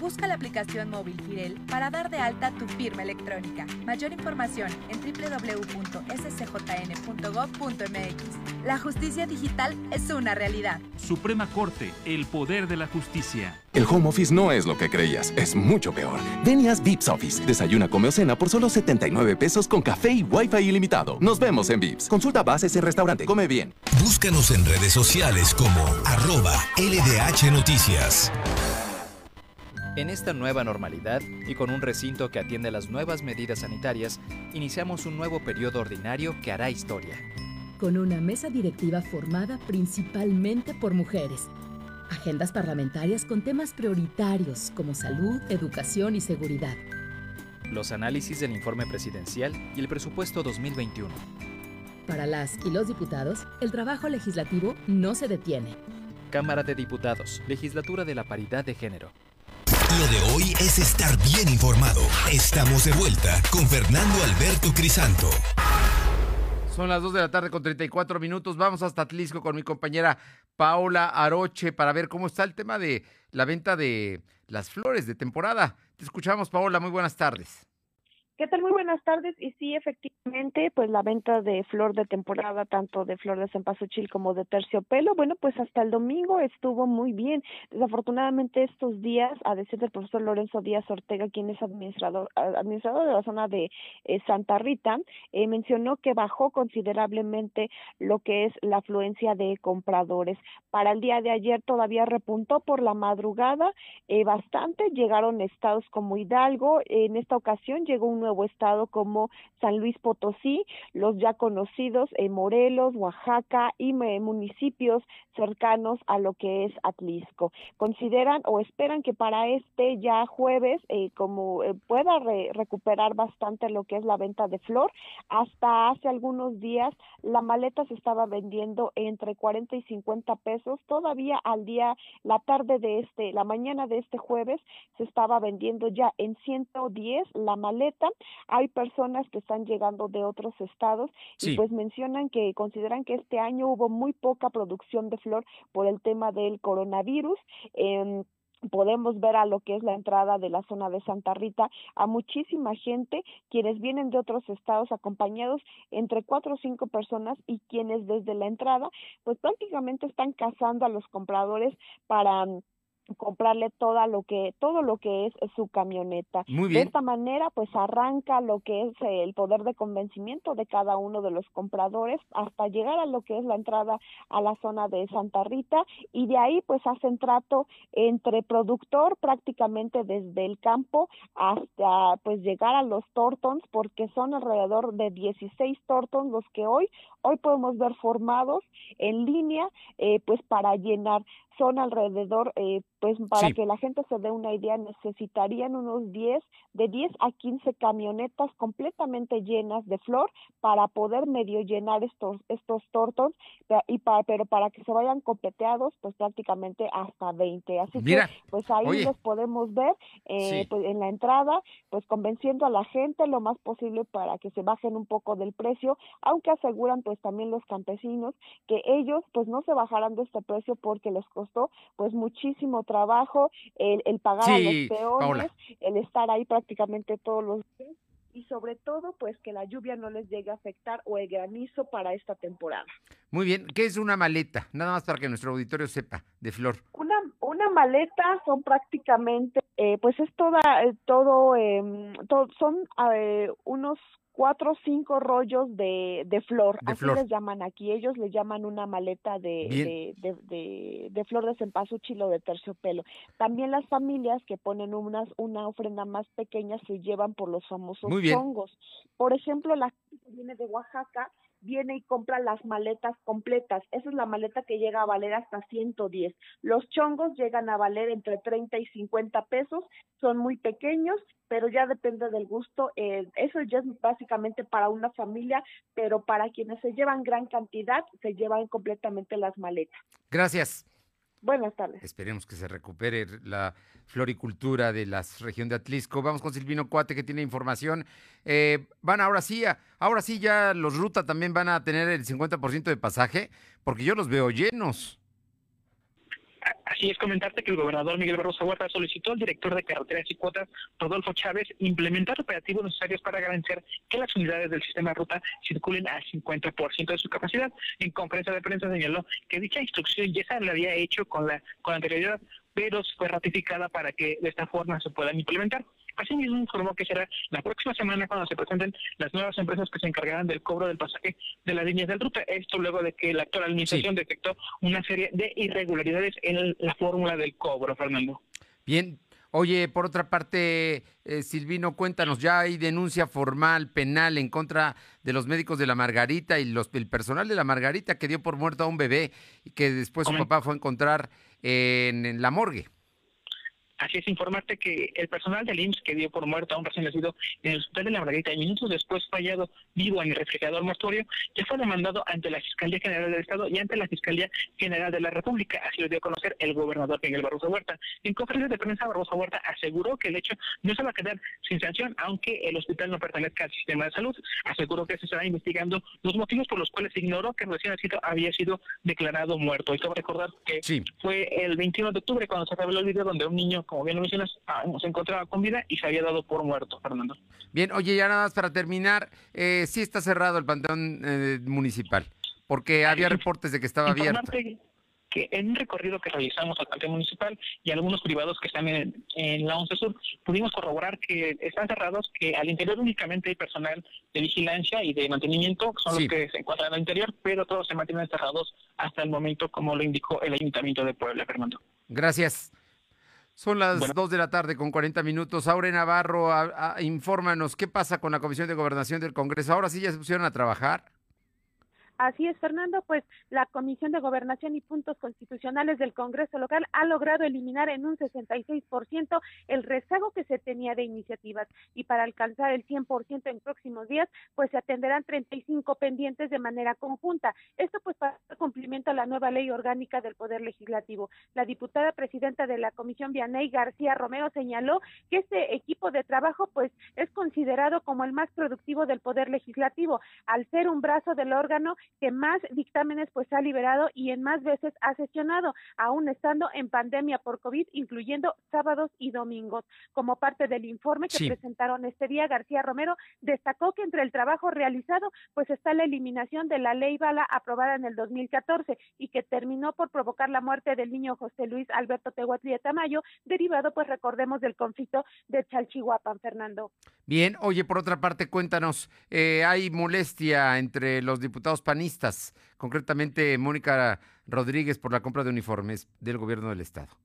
Speaker 12: Busca la aplicación móvil Firel para dar de alta tu firma electrónica. Mayor información en www.scjn.gov.mx. La justicia digital es una realidad.
Speaker 13: Suprema Corte, el poder de la justicia.
Speaker 14: El home office no es lo que creías, es mucho peor. Ven y haz Vips Office. Desayuna, come o cena por solo 79 pesos con café y wifi ilimitado. Nos vemos en Vips. Consulta bases y restaurante. Come bien.
Speaker 2: Búscanos en redes sociales como arroba LDH Noticias.
Speaker 15: En esta nueva normalidad y con un recinto que atiende las nuevas medidas sanitarias, iniciamos un nuevo periodo ordinario que hará historia.
Speaker 16: con una mesa directiva formada principalmente por mujeres. Agendas parlamentarias con temas prioritarios como salud, educación y seguridad.
Speaker 15: Los análisis del informe presidencial y el presupuesto 2021.
Speaker 16: Para las y los diputados, el trabajo legislativo no se detiene.
Speaker 15: Cámara de Diputados, Legislatura de la Paridad de Género.
Speaker 2: Lo de hoy es estar bien informado. Estamos de vuelta con Fernando Alberto Crisanto.
Speaker 1: Son las 2 de la tarde con 34 minutos. Vamos hasta Atlisco con mi compañera Paola Aroche para ver cómo está el tema de la venta de las flores de temporada. Te escuchamos, Paola. Muy buenas tardes.
Speaker 17: ¿Qué tal? Muy buenas tardes. Y sí, efectivamente, pues la venta de flor de temporada, tanto de flor de cempasúchil como de terciopelo, bueno, pues hasta el domingo estuvo muy bien. Desafortunadamente estos días, a decir del profesor Lorenzo Díaz Ortega, quien es administrador, administrador de la zona de eh, Santa Rita, eh, mencionó que bajó considerablemente lo que es la afluencia de compradores. Para el día de ayer todavía repuntó por la madrugada eh, bastante, llegaron estados como Hidalgo, en esta ocasión llegó un nuevo estado como San Luis Potosí, los ya conocidos en Morelos, Oaxaca y municipios cercanos a lo que es Atlisco. Consideran o esperan que para este ya jueves, eh, como eh, pueda recuperar bastante lo que es la venta de flor, hasta hace algunos días la maleta se estaba vendiendo entre 40 y 50 pesos, todavía al día, la tarde de este, la mañana de este jueves se estaba vendiendo ya en 110 la maleta hay personas que están llegando de otros estados y pues mencionan que consideran que este año hubo muy poca producción de flor por el tema del coronavirus. Eh, podemos ver a lo que es la entrada de la zona de Santa Rita a muchísima gente quienes vienen de otros estados acompañados entre cuatro o cinco personas y quienes desde la entrada pues prácticamente están cazando a los compradores para comprarle toda lo que todo lo que es, su camioneta. De esta manera, pues arranca lo que es el poder de convencimiento de cada uno de los compradores hasta llegar a lo que es la entrada a la zona de Santa Rita y de ahí pues hacen trato entre productor prácticamente desde el campo hasta pues llegar a los tortons porque son alrededor de 16 tortons los que hoy hoy podemos ver formados en línea eh, pues para llenar son alrededor, eh, pues para que la gente se dé una idea, necesitarían unos 10, de 10 a 15 camionetas completamente llenas de flor para poder medio llenar estos, estos tortos, y para, pero para que se vayan copeteados, pues prácticamente hasta 20. Así que, pues ahí los podemos ver eh, pues, en la entrada, pues convenciendo a la gente lo más posible para que se bajen un poco del precio, aunque aseguran pues también los campesinos que ellos pues no se bajarán de este precio porque les costó pues muchísimo trabajo el, el pagar a los peones, el estar ahí prácticamente todos los días y sobre todo pues que la lluvia no les llegue a afectar o el granizo para esta temporada.
Speaker 1: Muy bien, ¿qué es una maleta? Nada más para que nuestro auditorio sepa, de flor.
Speaker 17: Una, una maleta son prácticamente, eh, pues es toda, eh, todo, eh, son eh, unos cuatro o cinco rollos de, de flor, así les llaman aquí, ellos le llaman una maleta de, de, de, de, flor de cempasúchil o de terciopelo. También las familias que ponen unas, una ofrenda más pequeña se llevan por los famosos hongos. Por ejemplo, la que viene de Oaxaca viene y compra las maletas completas. Esa es la maleta que llega a valer hasta 110. Los chongos llegan a valer entre 30 y 50 pesos, son muy pequeños, pero ya depende del gusto. Eh, eso ya es básicamente para una familia, pero para quienes se llevan gran cantidad, se llevan completamente las maletas.
Speaker 1: Gracias.
Speaker 17: Buenas tardes.
Speaker 1: Esperemos que se recupere la floricultura de la región de Atlisco. Vamos con Silvino Cuate que tiene información. Eh, van ahora sí, ahora sí ya los ruta también van a tener el 50% de pasaje, porque yo los veo llenos.
Speaker 6: Así es, comentarte que el gobernador Miguel Barroso Huerta solicitó al director de carreteras y cuotas, Rodolfo Chávez, implementar operativos necesarios para garantizar que las unidades del sistema de ruta circulen al 50% de su capacidad. En conferencia de prensa señaló que dicha instrucción ya se la había hecho con la con anterioridad, pero fue ratificada para que de esta forma se puedan implementar. Asimismo, informó que será la próxima semana cuando se presenten las nuevas empresas que se encargarán del cobro del pasaje de las líneas del ruta. Esto luego de que la actual administración detectó una serie de irregularidades en la fórmula del cobro, Fernando.
Speaker 1: Bien. Oye, por otra parte, eh, Silvino, cuéntanos, ya hay denuncia formal, penal, en contra de los médicos de la Margarita y los, el personal de la Margarita que dio por muerto a un bebé y que después su papá fue a encontrar en la morgue.
Speaker 6: Así es, informarte que el personal del IMSS que dio por muerto a un recién nacido en el hospital de la Margarita y minutos después fallado vivo en el refrigerador mortuorio ya fue demandado ante la Fiscalía General del Estado y ante la Fiscalía General de la República. Así lo dio a conocer el gobernador Miguel Barroso Huerta. En conferencia de prensa, Barroso Huerta aseguró que el hecho no se va a quedar sin sanción, aunque el hospital no pertenezca al sistema de salud. Aseguró que se estará investigando los motivos por los cuales ignoró que el recién nacido había sido declarado muerto. Y cabe recordar que fue el 21 de octubre cuando se reveló el video donde un niño como bien lo mencionas, aún se encontraba con vida y se había dado por muerto, Fernando.
Speaker 1: Bien, oye, ya nada más para terminar, eh, sí está cerrado el panteón eh, municipal, porque había reportes de que estaba abierto
Speaker 6: que en un recorrido que realizamos al Panteón Municipal y algunos privados que están en, la 11 Sur, pudimos corroborar que están cerrados, que al interior únicamente hay personal de vigilancia y de mantenimiento, que son los que se encuentran al interior, pero todos se mantienen cerrados hasta el momento, como lo indicó el Ayuntamiento de Puebla, Fernando.
Speaker 1: Gracias. Son las 2 de la tarde con 40 minutos. Aure Navarro, infórmanos, ¿qué pasa con la Comisión de Gobernación del Congreso? ¿Ahora sí ya se pusieron a trabajar?
Speaker 7: Así es, Fernando, pues la Comisión de Gobernación y Puntos Constitucionales del Congreso local ha logrado eliminar en un 66% el rezago que se tenía de iniciativas y para alcanzar el 100% en próximos días, pues se atenderán 35 pendientes de manera conjunta. Esto pues para cumplimiento a la nueva ley orgánica del Poder Legislativo. La diputada presidenta de la Comisión, Vianey García Romero, señaló que este equipo de trabajo pues es considerado como el más productivo del Poder Legislativo, al ser un brazo del órgano que más dictámenes pues ha liberado y en más veces ha sesionado, aún estando en pandemia por COVID, incluyendo sábados y domingos. Como parte del informe que presentaron este día, García Romero destacó que entre el trabajo realizado pues está la eliminación de la ley Bala aprobada en el 2014 y que terminó por provocar la muerte del niño José Luis Alberto Tehuatli Tamayo, derivado pues recordemos del conflicto de Chalchihuapan, Fernando.
Speaker 1: Bien, oye, por otra parte, cuéntanos, eh, ¿hay molestia entre los diputados panistas concretamente Mónica Rodríguez por la compra de uniformes del gobierno del estado.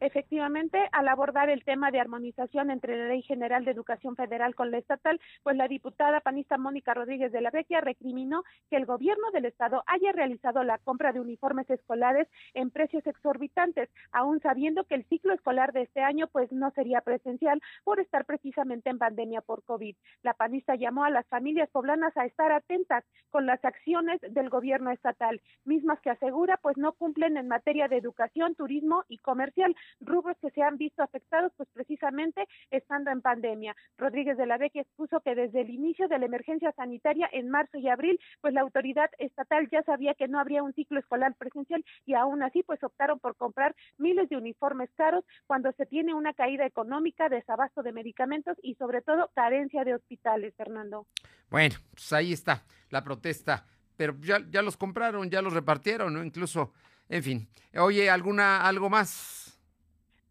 Speaker 7: Efectivamente, al abordar el tema de armonización entre la Ley General de Educación Federal con la estatal, pues la diputada panista Mónica Rodríguez de la Vecchia recriminó que el gobierno del estado haya realizado la compra de uniformes escolares en precios exorbitantes, aún sabiendo que el ciclo escolar de este año pues no sería presencial por estar precisamente en pandemia por COVID. La panista llamó a las familias poblanas a estar atentas con las acciones del gobierno estatal, mismas que asegura pues no cumplen en materia de educación, turismo y comercial, rubros que se han visto afectados pues precisamente estando en pandemia. Rodríguez de la Vecchia expuso que desde el inicio de la emergencia sanitaria en marzo y abril, pues la autoridad estatal ya sabía que no habría un ciclo escolar presencial y aún así pues optaron por comprar miles de uniformes caros cuando se tiene una caída económica, desabasto de medicamentos y sobre todo carencia de hospitales, Fernando.
Speaker 1: Bueno, pues ahí está la protesta, pero ya, ya los compraron, ya los repartieron, ¿no? Incluso, en fin. Oye, ¿alguna, algo más?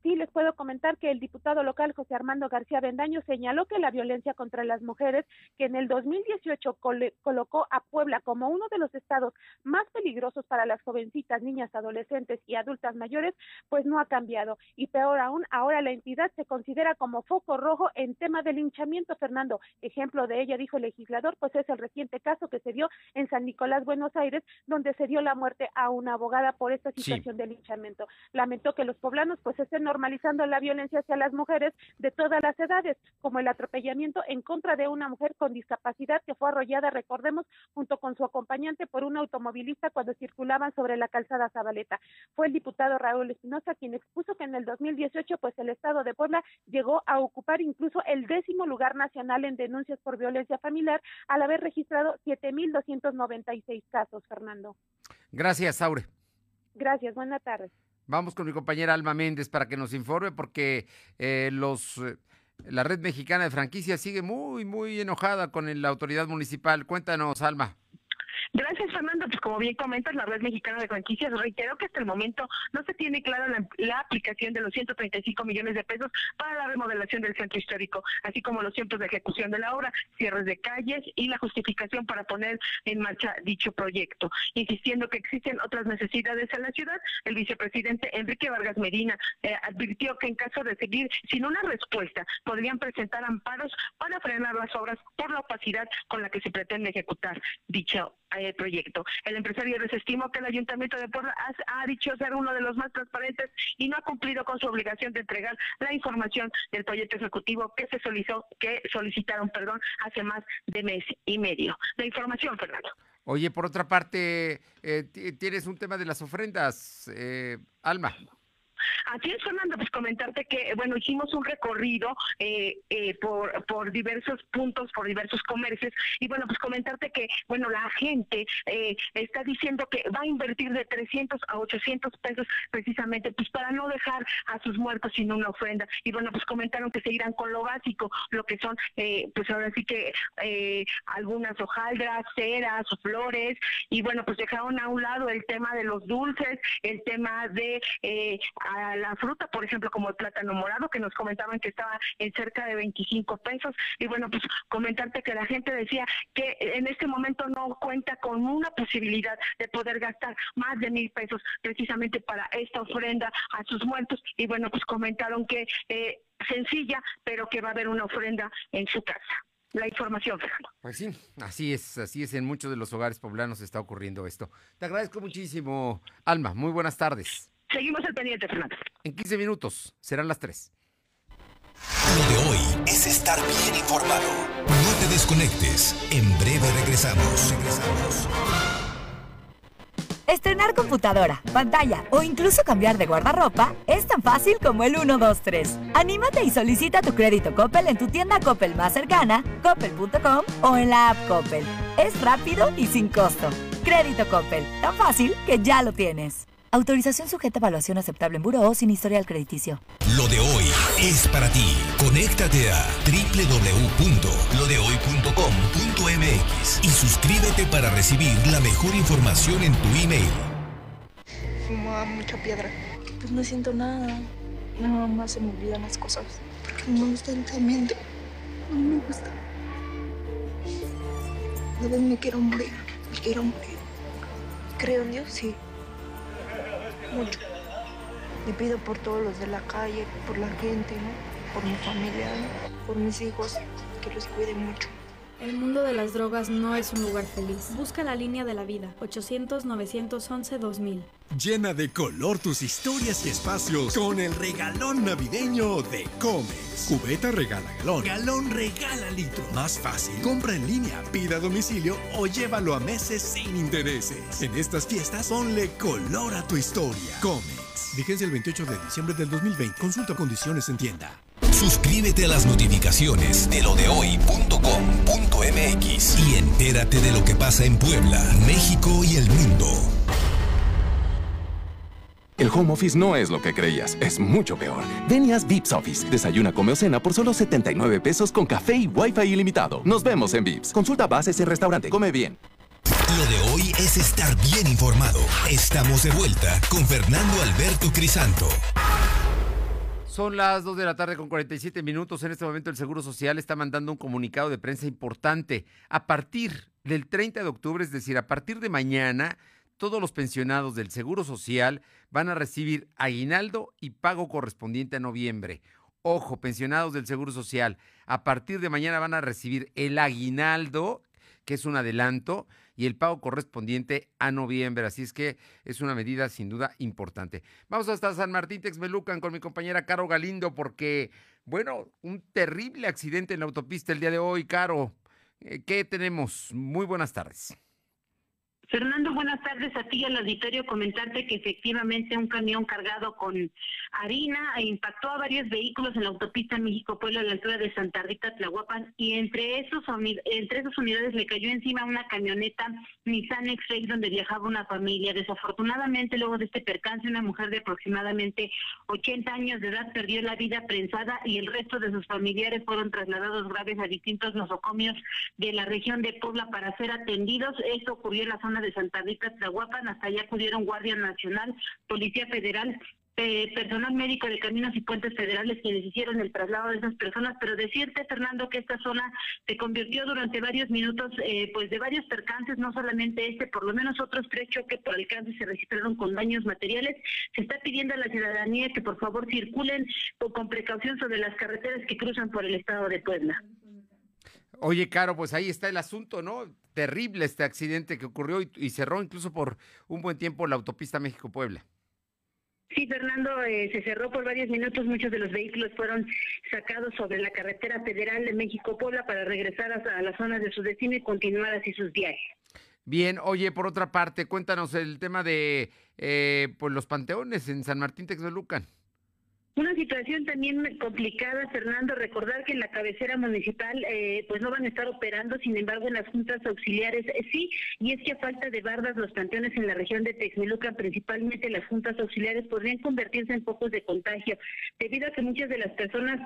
Speaker 7: Sí, les puedo comentar que el diputado local José Armando García Bendaño señaló que la violencia contra las mujeres, que en el 2018 colocó a Puebla como uno de los estados más peligrosos para las jovencitas, niñas, adolescentes y adultas mayores, pues no ha cambiado. Y peor aún, ahora la entidad se considera como foco rojo en tema de linchamiento, Fernando. Ejemplo de ella, dijo el legislador, pues es el reciente caso que se dio en San Nicolás, Buenos Aires, donde se dio la muerte a una abogada por esta situación de linchamiento. Lamentó que los poblanos pues estén normalizando la violencia hacia las mujeres de todas las edades, como el atropellamiento en contra de una mujer con discapacidad que fue arrollada, recordemos, junto con su acompañante por un automovilista cuando circulaban sobre la calzada Zabaleta. Fue el diputado Raúl Espinosa quien expuso que en el 2018 pues el estado de Puebla llegó a ocupar incluso el décimo lugar nacional en denuncias por violencia familiar al haber registrado 7.296 casos, Fernando.
Speaker 1: Gracias, Aure.
Speaker 7: Gracias, buenas tardes.
Speaker 1: Vamos con mi compañera Alma Méndez para que nos informe porque eh, los eh, la red mexicana de franquicias sigue muy, muy enojada con la autoridad municipal. Cuéntanos, Alma.
Speaker 5: Gracias, Fernando. Pues como bien comentas, la red mexicana de franquicias reiteró que hasta el momento no se tiene clara la, aplicación de los 135 millones de pesos para la remodelación del centro histórico, así como los tiempos de ejecución de la obra, cierres de calles y la justificación para poner en marcha dicho proyecto. Insistiendo que existen otras necesidades en la ciudad, el vicepresidente Enrique Vargas Medina eh, advirtió que en caso de seguir sin una respuesta, podrían presentar amparos para frenar las obras por la opacidad con la que se pretende ejecutar dicho el proyecto. El empresario desestimó que el Ayuntamiento de Puebla ha, dicho ser uno de los más transparentes y no ha cumplido con su obligación de entregar la información del proyecto ejecutivo que se solicitó, que solicitaron, perdón, hace más de mes y medio. La información, Fernando.
Speaker 1: Oye, por otra parte, eh, tienes un tema de las ofrendas, eh, Alma.
Speaker 5: Así es, Fernando, pues comentarte que, bueno, hicimos un recorrido eh, eh, por, por diversos puntos, por diversos comercios, y bueno, pues comentarte que, bueno, la gente eh, está diciendo que va a invertir de 300 a 800 pesos precisamente, pues para no dejar a sus muertos sin una ofrenda. Y bueno, pues comentaron que se irán con lo básico, lo que son, pues ahora sí que algunas hojaldras, ceras, flores, y bueno, pues dejaron a un lado el tema de los dulces, el tema de la fruta, por ejemplo, como el plátano morado, que nos comentaban que estaba en cerca de 25 pesos. Y bueno, pues comentarte que la gente decía que en este momento no cuenta con una posibilidad de poder gastar más de mil pesos precisamente para esta ofrenda a sus muertos. Y bueno, pues comentaron que eh, sencilla, pero que va a haber una ofrenda en su casa la información, Fernando.
Speaker 1: Pues sí, así es, así es, en muchos de los hogares poblanos está ocurriendo esto. Te agradezco muchísimo, Alma, muy buenas tardes.
Speaker 5: Seguimos el pendiente, Fernando.
Speaker 1: En 15 minutos, serán las 3.
Speaker 2: Lo de hoy es estar bien informado. No te desconectes. En breve regresamos. Regresamos.
Speaker 10: Estrenar computadora, pantalla o incluso cambiar de guardarropa es tan fácil como el 123. Anímate y solicita tu crédito Coppel en tu tienda Coppel más cercana, coppel.com o en la app Coppel. Es rápido y sin costo. Crédito Coppel, tan fácil que ya lo tienes. Autorización sujeta a evaluación aceptable en Buró sin historial crediticio.
Speaker 2: Lo de hoy es para ti. Conéctate a www.lodehoy.com.mx y suscríbete para recibir la mejor información en tu email.
Speaker 18: Fumaba mucha piedra. Pues no siento nada. Nada más se me olvidan las cosas. Porque no me gusta el tratamiento. No me gusta. De vez me quiero morir. Me quiero morir. Creo en Dios, sí mucho. Y pido por todos los de la calle, por la gente, ¿no? por mi familia, por mis hijos, que los cuide mucho.
Speaker 19: El mundo de las drogas no es un lugar feliz. Busca la línea de la vida. 800-911-2000.
Speaker 20: Llena de color tus historias y espacios con el regalón navideño de Comex. Cubeta regala galón. Galón regala litro. Más fácil. Compra en línea, pida a domicilio o llévalo a meses sin intereses. En estas fiestas, ponle color a tu historia. Comex. Vigencia el 28 de diciembre del 2020. Consulta condiciones en tienda.
Speaker 2: Suscríbete a las notificaciones de lo de hoy.com.mx y entérate de lo que pasa en Puebla, México y el mundo.
Speaker 14: El home office no es lo que creías, es mucho peor. Venias Vips Office. Desayuna, come o cena por solo 79 pesos con café y wifi ilimitado. Nos vemos en Vips. Consulta bases en restaurante. Come bien.
Speaker 2: Lo de hoy es estar bien informado. Estamos de vuelta con Fernando Alberto Crisanto.
Speaker 1: Son las 2 de la tarde con 47 minutos. En este momento el Seguro Social está mandando un comunicado de prensa importante. A partir del 30 de octubre, es decir, a partir de mañana, todos los pensionados del Seguro Social van a recibir aguinaldo y pago correspondiente a noviembre. Ojo, pensionados del Seguro Social, a partir de mañana van a recibir el aguinaldo, que es un adelanto, y el pago correspondiente a noviembre. Así es que es una medida sin duda importante. Vamos hasta San Martín Texmelucan con mi compañera Caro Galindo porque, bueno, un terrible accidente en la autopista el día de hoy, Caro. Eh, ¿Qué tenemos? Muy buenas tardes.
Speaker 21: Fernando, buenas tardes a ti y al auditorio. Comentarte que efectivamente un camión cargado con harina impactó a varios vehículos en la autopista México-Puebla a la altura de Santa Rita, Tlahuapan, y entre, esos, entre esas unidades le cayó encima una camioneta Nissan X-Ray donde viajaba una familia. Desafortunadamente, luego de este percance, una mujer de aproximadamente 80 años de edad perdió la vida prensada y el resto de sus familiares fueron trasladados graves a distintos nosocomios de la región de Puebla para ser atendidos. Esto ocurrió en la zona de Santa Rita, Tlahuapan, hasta allá acudieron Guardia Nacional, Policía Federal, eh, personal médico de caminos y puentes federales quienes hicieron el traslado de esas personas, pero decirte, Fernando, que esta zona se convirtió durante varios minutos, eh, pues de varios percances, no solamente este, por lo menos otros tres choques por alcance se registraron con daños materiales. Se está pidiendo a la ciudadanía que por favor circulen con precaución sobre las carreteras que cruzan por el estado de Puebla.
Speaker 1: Oye, Caro, pues ahí está el asunto, ¿no? Terrible este accidente que ocurrió y, cerró incluso por un buen tiempo la autopista México-Puebla.
Speaker 21: Sí, Fernando, eh, se cerró por varios minutos. Muchos de los vehículos fueron sacados sobre la carretera federal de México-Puebla para regresar a, las zonas de su destino y continuar así sus viajes.
Speaker 1: Bien, oye, por otra parte, cuéntanos el tema de eh, pues los panteones en San Martín Texmelucan.
Speaker 21: Una situación también complicada, Fernando, recordar que en la cabecera municipal eh, pues no van a estar operando, sin embargo en las juntas auxiliares eh, sí, y es que a falta de bardas los panteones en la región de Texmelucan, principalmente las juntas auxiliares, podrían convertirse en focos de contagio, debido a que muchas de las personas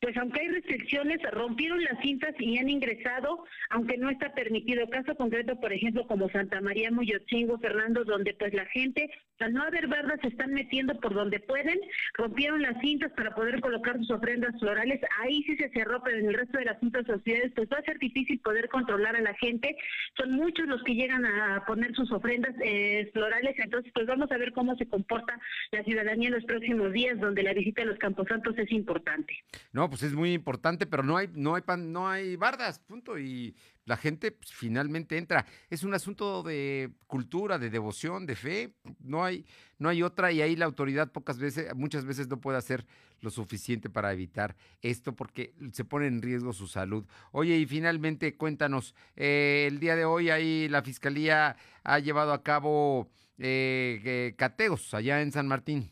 Speaker 21: pues aunque hay restricciones, rompieron las cintas y han ingresado, aunque no está permitido. Caso concreto, por ejemplo, como Santa María Muyotzingo, Fernando, donde pues la gente, al no haber bardas, se están metiendo por donde pueden, rompieron las cintas para poder colocar sus ofrendas florales. Ahí sí se cerró, pero en el resto de las cintas sociales, pues va a ser difícil poder controlar a la gente. Son muchos los que llegan a poner sus ofrendas eh, florales, entonces pues vamos a ver cómo se comporta la ciudadanía en los próximos días, donde la visita a los camposantos es importante.
Speaker 1: No, pues es muy importante, pero no hay, no hay pan, no hay bardas, punto. Y la gente pues, finalmente entra. Es un asunto de cultura, de devoción, de fe. No hay, no hay otra, y ahí la autoridad pocas veces, muchas veces no puede hacer lo suficiente para evitar esto porque se pone en riesgo su salud. Oye, y finalmente cuéntanos, eh, el día de hoy ahí la fiscalía ha llevado a cabo eh, cateos allá en San Martín.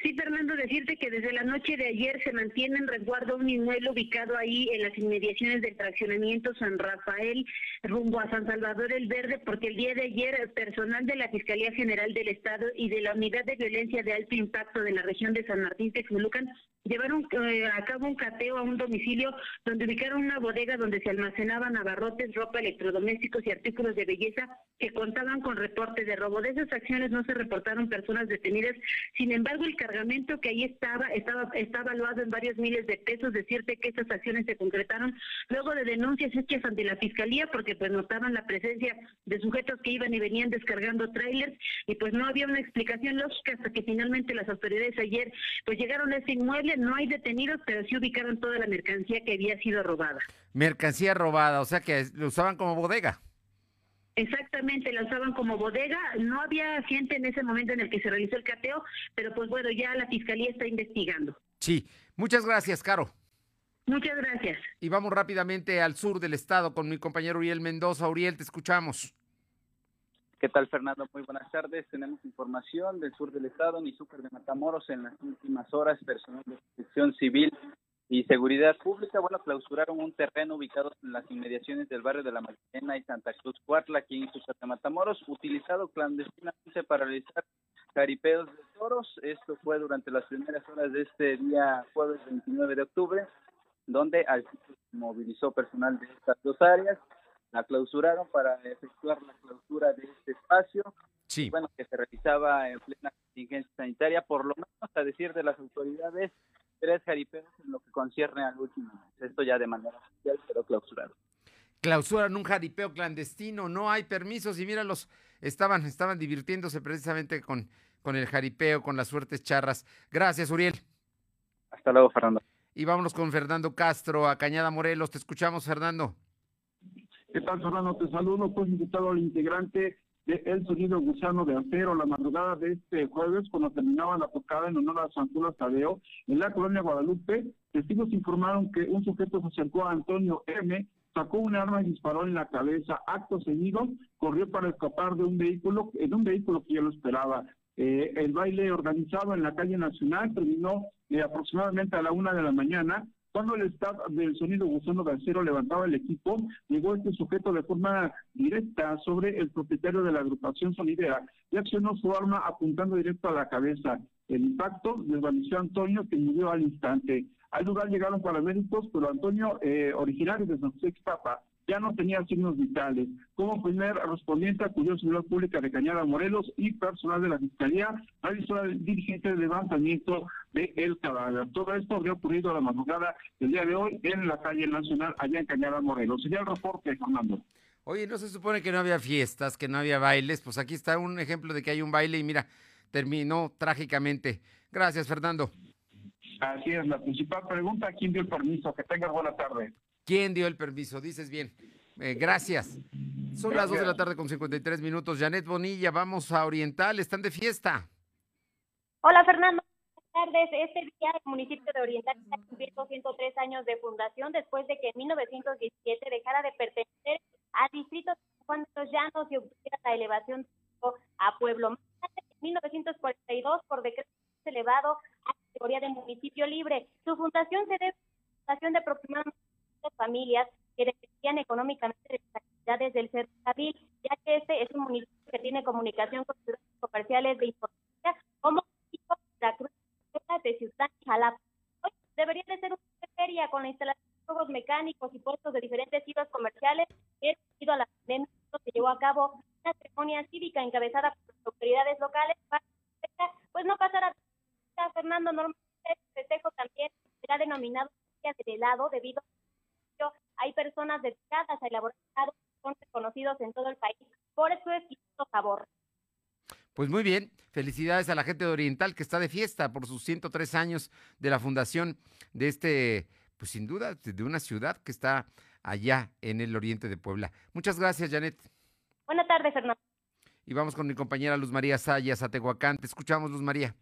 Speaker 21: Sí, Fernando, decirte que desde la noche de ayer se mantiene en resguardo un inmueble ubicado ahí en las inmediaciones del fraccionamiento San Rafael rumbo a San Salvador el Verde, porque el día de ayer personal de la Fiscalía General del Estado y de la Unidad de Violencia de Alto Impacto de la región de San Martín Texmelucan llevaron eh, a cabo un cateo a un domicilio donde ubicaron una bodega donde se almacenaban abarrotes, ropa, electrodomésticos y artículos de belleza que contaban con reportes de robo. De esas acciones no se reportaron personas detenidas, sin embargo el cargamento que ahí estaba estaba está evaluado en varios miles de pesos, decirte que esas acciones se concretaron luego de denuncias hechas ante la fiscalía porque pues notaban la presencia de sujetos que iban y venían descargando trailers y pues no había una explicación lógica hasta que finalmente las autoridades ayer pues llegaron a ese inmueble no hay detenidos, pero sí ubicaron toda la mercancía que había sido robada.
Speaker 1: Mercancía robada, o sea que lo usaban como bodega.
Speaker 21: Exactamente, la usaban como bodega. No había gente en ese momento en el que se realizó el cateo, pero pues bueno, ya la fiscalía está investigando.
Speaker 1: Sí, muchas gracias, Caro.
Speaker 21: Muchas gracias.
Speaker 1: Y vamos rápidamente al sur del estado con mi compañero Uriel Mendoza. Uriel, te escuchamos.
Speaker 22: ¿Qué tal, Fernando? Muy buenas tardes. Tenemos información del sur del estado, ni Super de Matamoros, en las últimas horas, personal de protección civil y seguridad pública, bueno, clausuraron un terreno ubicado en las inmediaciones del barrio de La Magdalena y Santa Cruz Cuartla, aquí en de Matamoros, utilizado clandestinamente para realizar caripeos de toros. Esto fue durante las primeras horas de este día, jueves 29 de octubre, donde al movilizó personal de estas dos áreas la clausuraron para efectuar la clausura de este espacio.
Speaker 1: Sí.
Speaker 22: Bueno, que se realizaba en plena contingencia sanitaria, por lo menos a decir de las autoridades, tres jaripeos en lo que concierne al último. Esto ya de manera oficial, pero clausurado.
Speaker 1: Clausuran un jaripeo clandestino, no hay permisos y míralos, estaban, estaban divirtiéndose precisamente con, con el jaripeo, con las suertes charras. Gracias, Uriel.
Speaker 22: Hasta luego, Fernando.
Speaker 1: Y vámonos con Fernando Castro, a Cañada Morelos. Te escuchamos, Fernando.
Speaker 8: ¿Qué tal, Fernando? Te saludo, pues invitado al integrante El Sonido Gusano de Acero, la madrugada de este jueves, cuando terminaba la tocada en honor a San Julio Tadeo, en la colonia Guadalupe, testigos informaron que un sujeto se acercó a Antonio M., sacó un arma y disparó en la cabeza. Acto seguido, corrió para escapar de un vehículo, en un vehículo que ya lo esperaba. Eh, el baile organizado en la calle Nacional terminó eh, aproximadamente a la una de la mañana cuando el staff del sonido gusano de acero levantaba el equipo, llegó este sujeto de forma directa sobre el propietario de la agrupación sonidera y accionó su arma apuntando directo a la cabeza. El impacto desvaneció a Antonio, que murió al instante. Al lugar llegaron paramédicos, pero Antonio, eh, originario de San José Xtapa, ya no tenía signos vitales. Como primer respondiente acudió Seguridad Pública de Cañada Morelos y personal de la Fiscalía realizó el dirigente de levantamiento del el cadáver. Todo esto habría ocurrido a la madrugada del día de hoy en la calle Nacional, allá en Cañada Morelos. Sería el reporte, Fernando.
Speaker 1: Oye, ¿no se supone que no había fiestas, que no había bailes? Pues aquí está un ejemplo de que hay un baile y mira, terminó trágicamente. Gracias, Fernando.
Speaker 8: Así es, la principal pregunta, ¿quién dio el permiso? Que tengas buena tarde.
Speaker 1: ¿Quién dio el permiso? Dices bien. Eh, gracias. Son las 2 de la tarde con 53 minutos. Janet Bonilla, vamos a Oriental, están de fiesta.
Speaker 23: Hola Fernando, buenas tardes. Este día el municipio de Oriental está cumpliendo 103 años de fundación después de que en 1917 dejara de pertenecer al distrito de Juan de los Llanos y obtuviera la elevación a pueblo. Más tarde, en 1942, por decreto elevado a categoría de municipio libre. Su fundación se debe a la fundación de aproximadamente familias que dependían económicamente de las actividades del ferrocarril, ya que este es un municipio que tiene comunicación con ciudades comerciales de importancia como la Cruz de Ciudad Jalapa. Hoy debería de ser una feria con la instalación de juegos mecánicos y puestos de diferentes hilos comerciales que debido a la pandemia se llevó a cabo una ceremonia cívica encabezada por las autoridades locales para pues no pasar a Fernando normalmente el festejo también será denominado día del helado debido hay personas dedicadas a elaborar helados que son reconocidos en todo el país por su exquisito sabor.
Speaker 1: Pues muy bien, felicidades a la gente de Oriental que está de fiesta por sus 103 años de la fundación de este, pues sin duda, de una ciudad que está allá en el oriente de Puebla. Muchas gracias, Janet.
Speaker 23: Buenas tardes, Fernando.
Speaker 1: Y vamos con mi compañera Luz María Sayas, a Tehuacán. Te escuchamos, Luz María.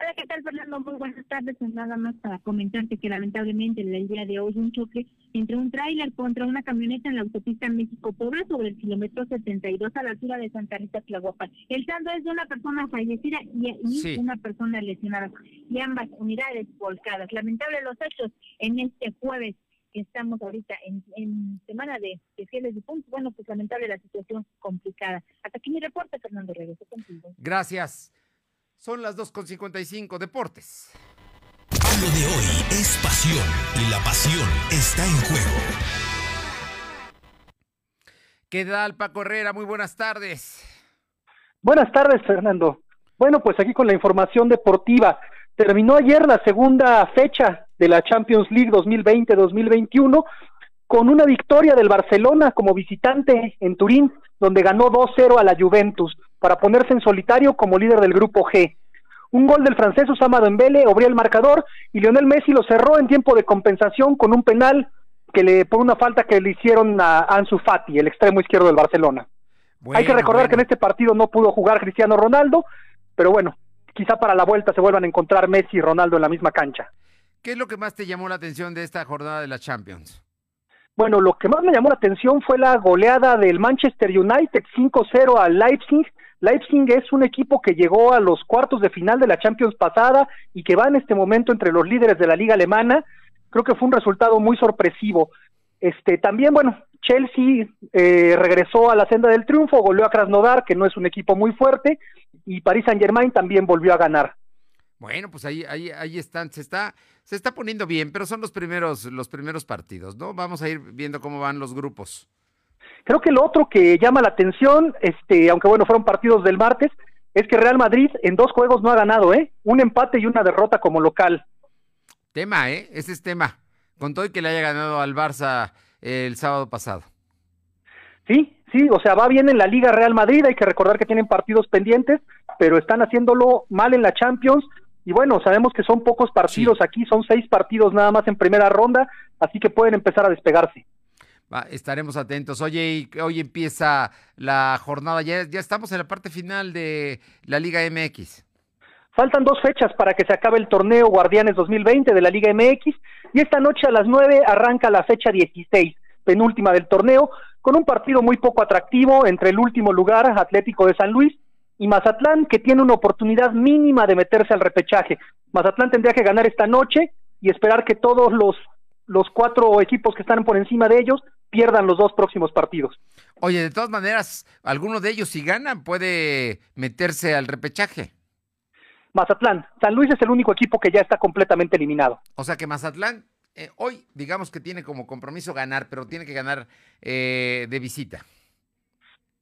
Speaker 24: Hola, ¿qué tal, Fernando? Muy buenas tardes. Pues nada más para comentarte que lamentablemente en el día de hoy un choque entre un tráiler contra una camioneta en la autopista México-Puebla sobre el kilómetro 72 a la altura de Santa Rita Tlahuapan. El saldo es de una persona fallecida y, una persona lesionada y ambas unidades volcadas. Lamentable los hechos en este jueves que estamos ahorita en, semana de, de fieles puntos. Bueno, pues lamentable la situación complicada. Hasta aquí mi reporte, Fernando. Regreso contigo.
Speaker 1: Gracias. Son las 2.55 Deportes.
Speaker 2: Lo de hoy es pasión y la pasión está en juego.
Speaker 1: ¿Qué tal, Paco Herrera? Muy buenas tardes.
Speaker 25: Buenas tardes, Fernando. Bueno, pues aquí con la información deportiva. Terminó ayer la segunda fecha de la Champions League 2020-2021 con una victoria del Barcelona como visitante en Turín, donde ganó 2-0 a la Juventus para ponerse en solitario como líder del grupo G. Un gol del francés Usama Dembele abrió el marcador y Lionel Messi lo cerró en tiempo de compensación con un penal que le por una falta que le hicieron a Ansu Fati, el extremo izquierdo del Barcelona. Hay que recordar que en este partido no pudo jugar Cristiano Ronaldo, pero bueno, quizá para la vuelta se vuelvan a encontrar Messi y Ronaldo en la misma cancha.
Speaker 1: ¿Qué es lo que más te llamó la atención de esta jornada de la Champions?
Speaker 25: Bueno, lo que más me llamó la atención fue la goleada del Manchester United 5-0 al Leipzig Leipzig es un equipo que llegó a los cuartos de final de la Champions pasada y que va en este momento entre los líderes de la liga alemana. Creo que fue un resultado muy sorpresivo. Este, también, bueno, Chelsea eh, regresó a la senda del triunfo, goleó a Krasnodar, que no es un equipo muy fuerte, y Paris Saint Germain también volvió a ganar.
Speaker 1: Bueno, pues ahí, ahí, ahí están, se está, se está poniendo bien, pero son los primeros, los primeros partidos, ¿no? Vamos a ir viendo cómo van los grupos.
Speaker 25: Creo que lo otro que llama la atención, este, aunque bueno, fueron partidos del martes, es que Real Madrid en dos juegos no ha ganado, ¿eh? Un empate y una derrota como local.
Speaker 1: Tema, ¿eh? Ese es tema. Con todo y que le haya ganado al Barça el sábado pasado.
Speaker 25: Sí, sí, o sea, va bien en la Liga Real Madrid, hay que recordar que tienen partidos pendientes, pero están haciéndolo mal en la Champions. Y bueno, sabemos que son pocos partidos aquí, son seis partidos nada más en primera ronda, así que pueden empezar a despegarse
Speaker 1: estaremos atentos. Oye, hoy empieza la jornada, ya, ya estamos en la parte final de la Liga MX.
Speaker 25: Faltan dos fechas para que se acabe el torneo Guardianes 2020 de la Liga MX y esta noche a las 9 arranca la fecha 16, penúltima del torneo, con un partido muy poco atractivo entre el último lugar, Atlético de San Luis, y Mazatlán, que tiene una oportunidad mínima de meterse al repechaje. Mazatlán tendría que ganar esta noche y esperar que todos los, los cuatro equipos que están por encima de ellos pierdan los dos próximos partidos.
Speaker 1: Oye, de todas maneras, alguno de ellos si ganan puede meterse al repechaje.
Speaker 25: Mazatlán, San Luis es el único equipo que ya está completamente eliminado.
Speaker 1: O sea que Mazatlán eh, hoy digamos que tiene como compromiso ganar, pero tiene que ganar eh, de visita.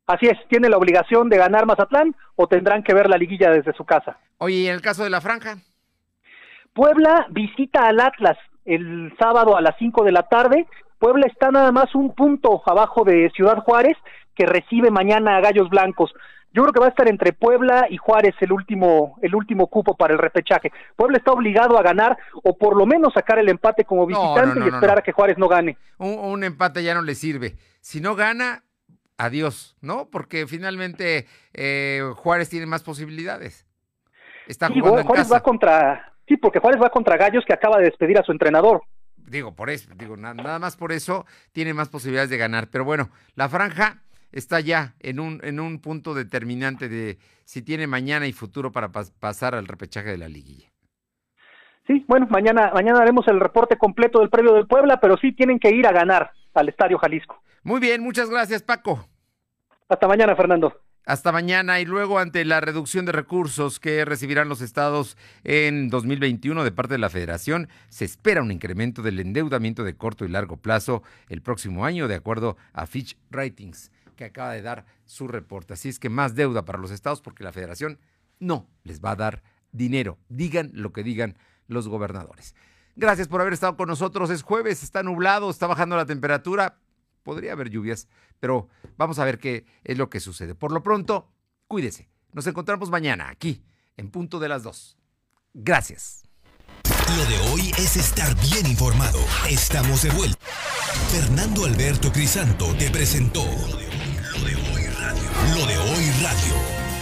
Speaker 25: Así es, tiene la obligación de ganar Mazatlán o tendrán que ver la liguilla desde su casa.
Speaker 1: Oye, ¿y en el caso de la franja?
Speaker 25: Puebla visita al Atlas el sábado a las 5 de la tarde Puebla está nada más un punto abajo de Ciudad Juárez, que recibe mañana a Gallos Blancos. Yo creo que va a estar entre Puebla y Juárez el último, el último cupo para el repechaje. Puebla está obligado a ganar o por lo menos sacar el empate como visitante y esperar a que Juárez no gane.
Speaker 1: Un, empate ya no le sirve. Si no gana, adiós, ¿no? Porque finalmente eh, Juárez tiene más posibilidades. Está jugando
Speaker 25: Juárez va contra, sí, porque Juárez va contra Gallos que acaba de despedir a su entrenador
Speaker 1: digo, por eso, digo, nada más por eso tiene más posibilidades de ganar. Pero bueno, la franja está ya en un, en un punto determinante de si tiene mañana y futuro para pasar al repechaje de la liguilla.
Speaker 25: Sí, bueno, mañana, mañana haremos el reporte completo del previo del Puebla, pero sí tienen que ir a ganar al Estadio Jalisco.
Speaker 1: Muy bien, muchas gracias, Paco.
Speaker 25: Hasta mañana, Fernando.
Speaker 1: Hasta mañana y luego ante la reducción de recursos que recibirán los estados en 2021 de parte de la federación, se espera un incremento del endeudamiento de corto y largo plazo el próximo año, de acuerdo a Fitch Ratings, que acaba de dar su reporte. Así es que más deuda para los estados porque la federación no les va a dar dinero, digan lo que digan los gobernadores. Gracias por haber estado con nosotros. Es jueves, está nublado, está bajando la temperatura. Podría haber lluvias, pero vamos a ver qué es lo que sucede. Por lo pronto, cuídese. Nos encontramos mañana aquí, en punto de las dos. Gracias.
Speaker 2: Lo de hoy es estar bien informado. Estamos de vuelta. Fernando Alberto Crisanto te presentó Lo de hoy radio. Lo de hoy radio.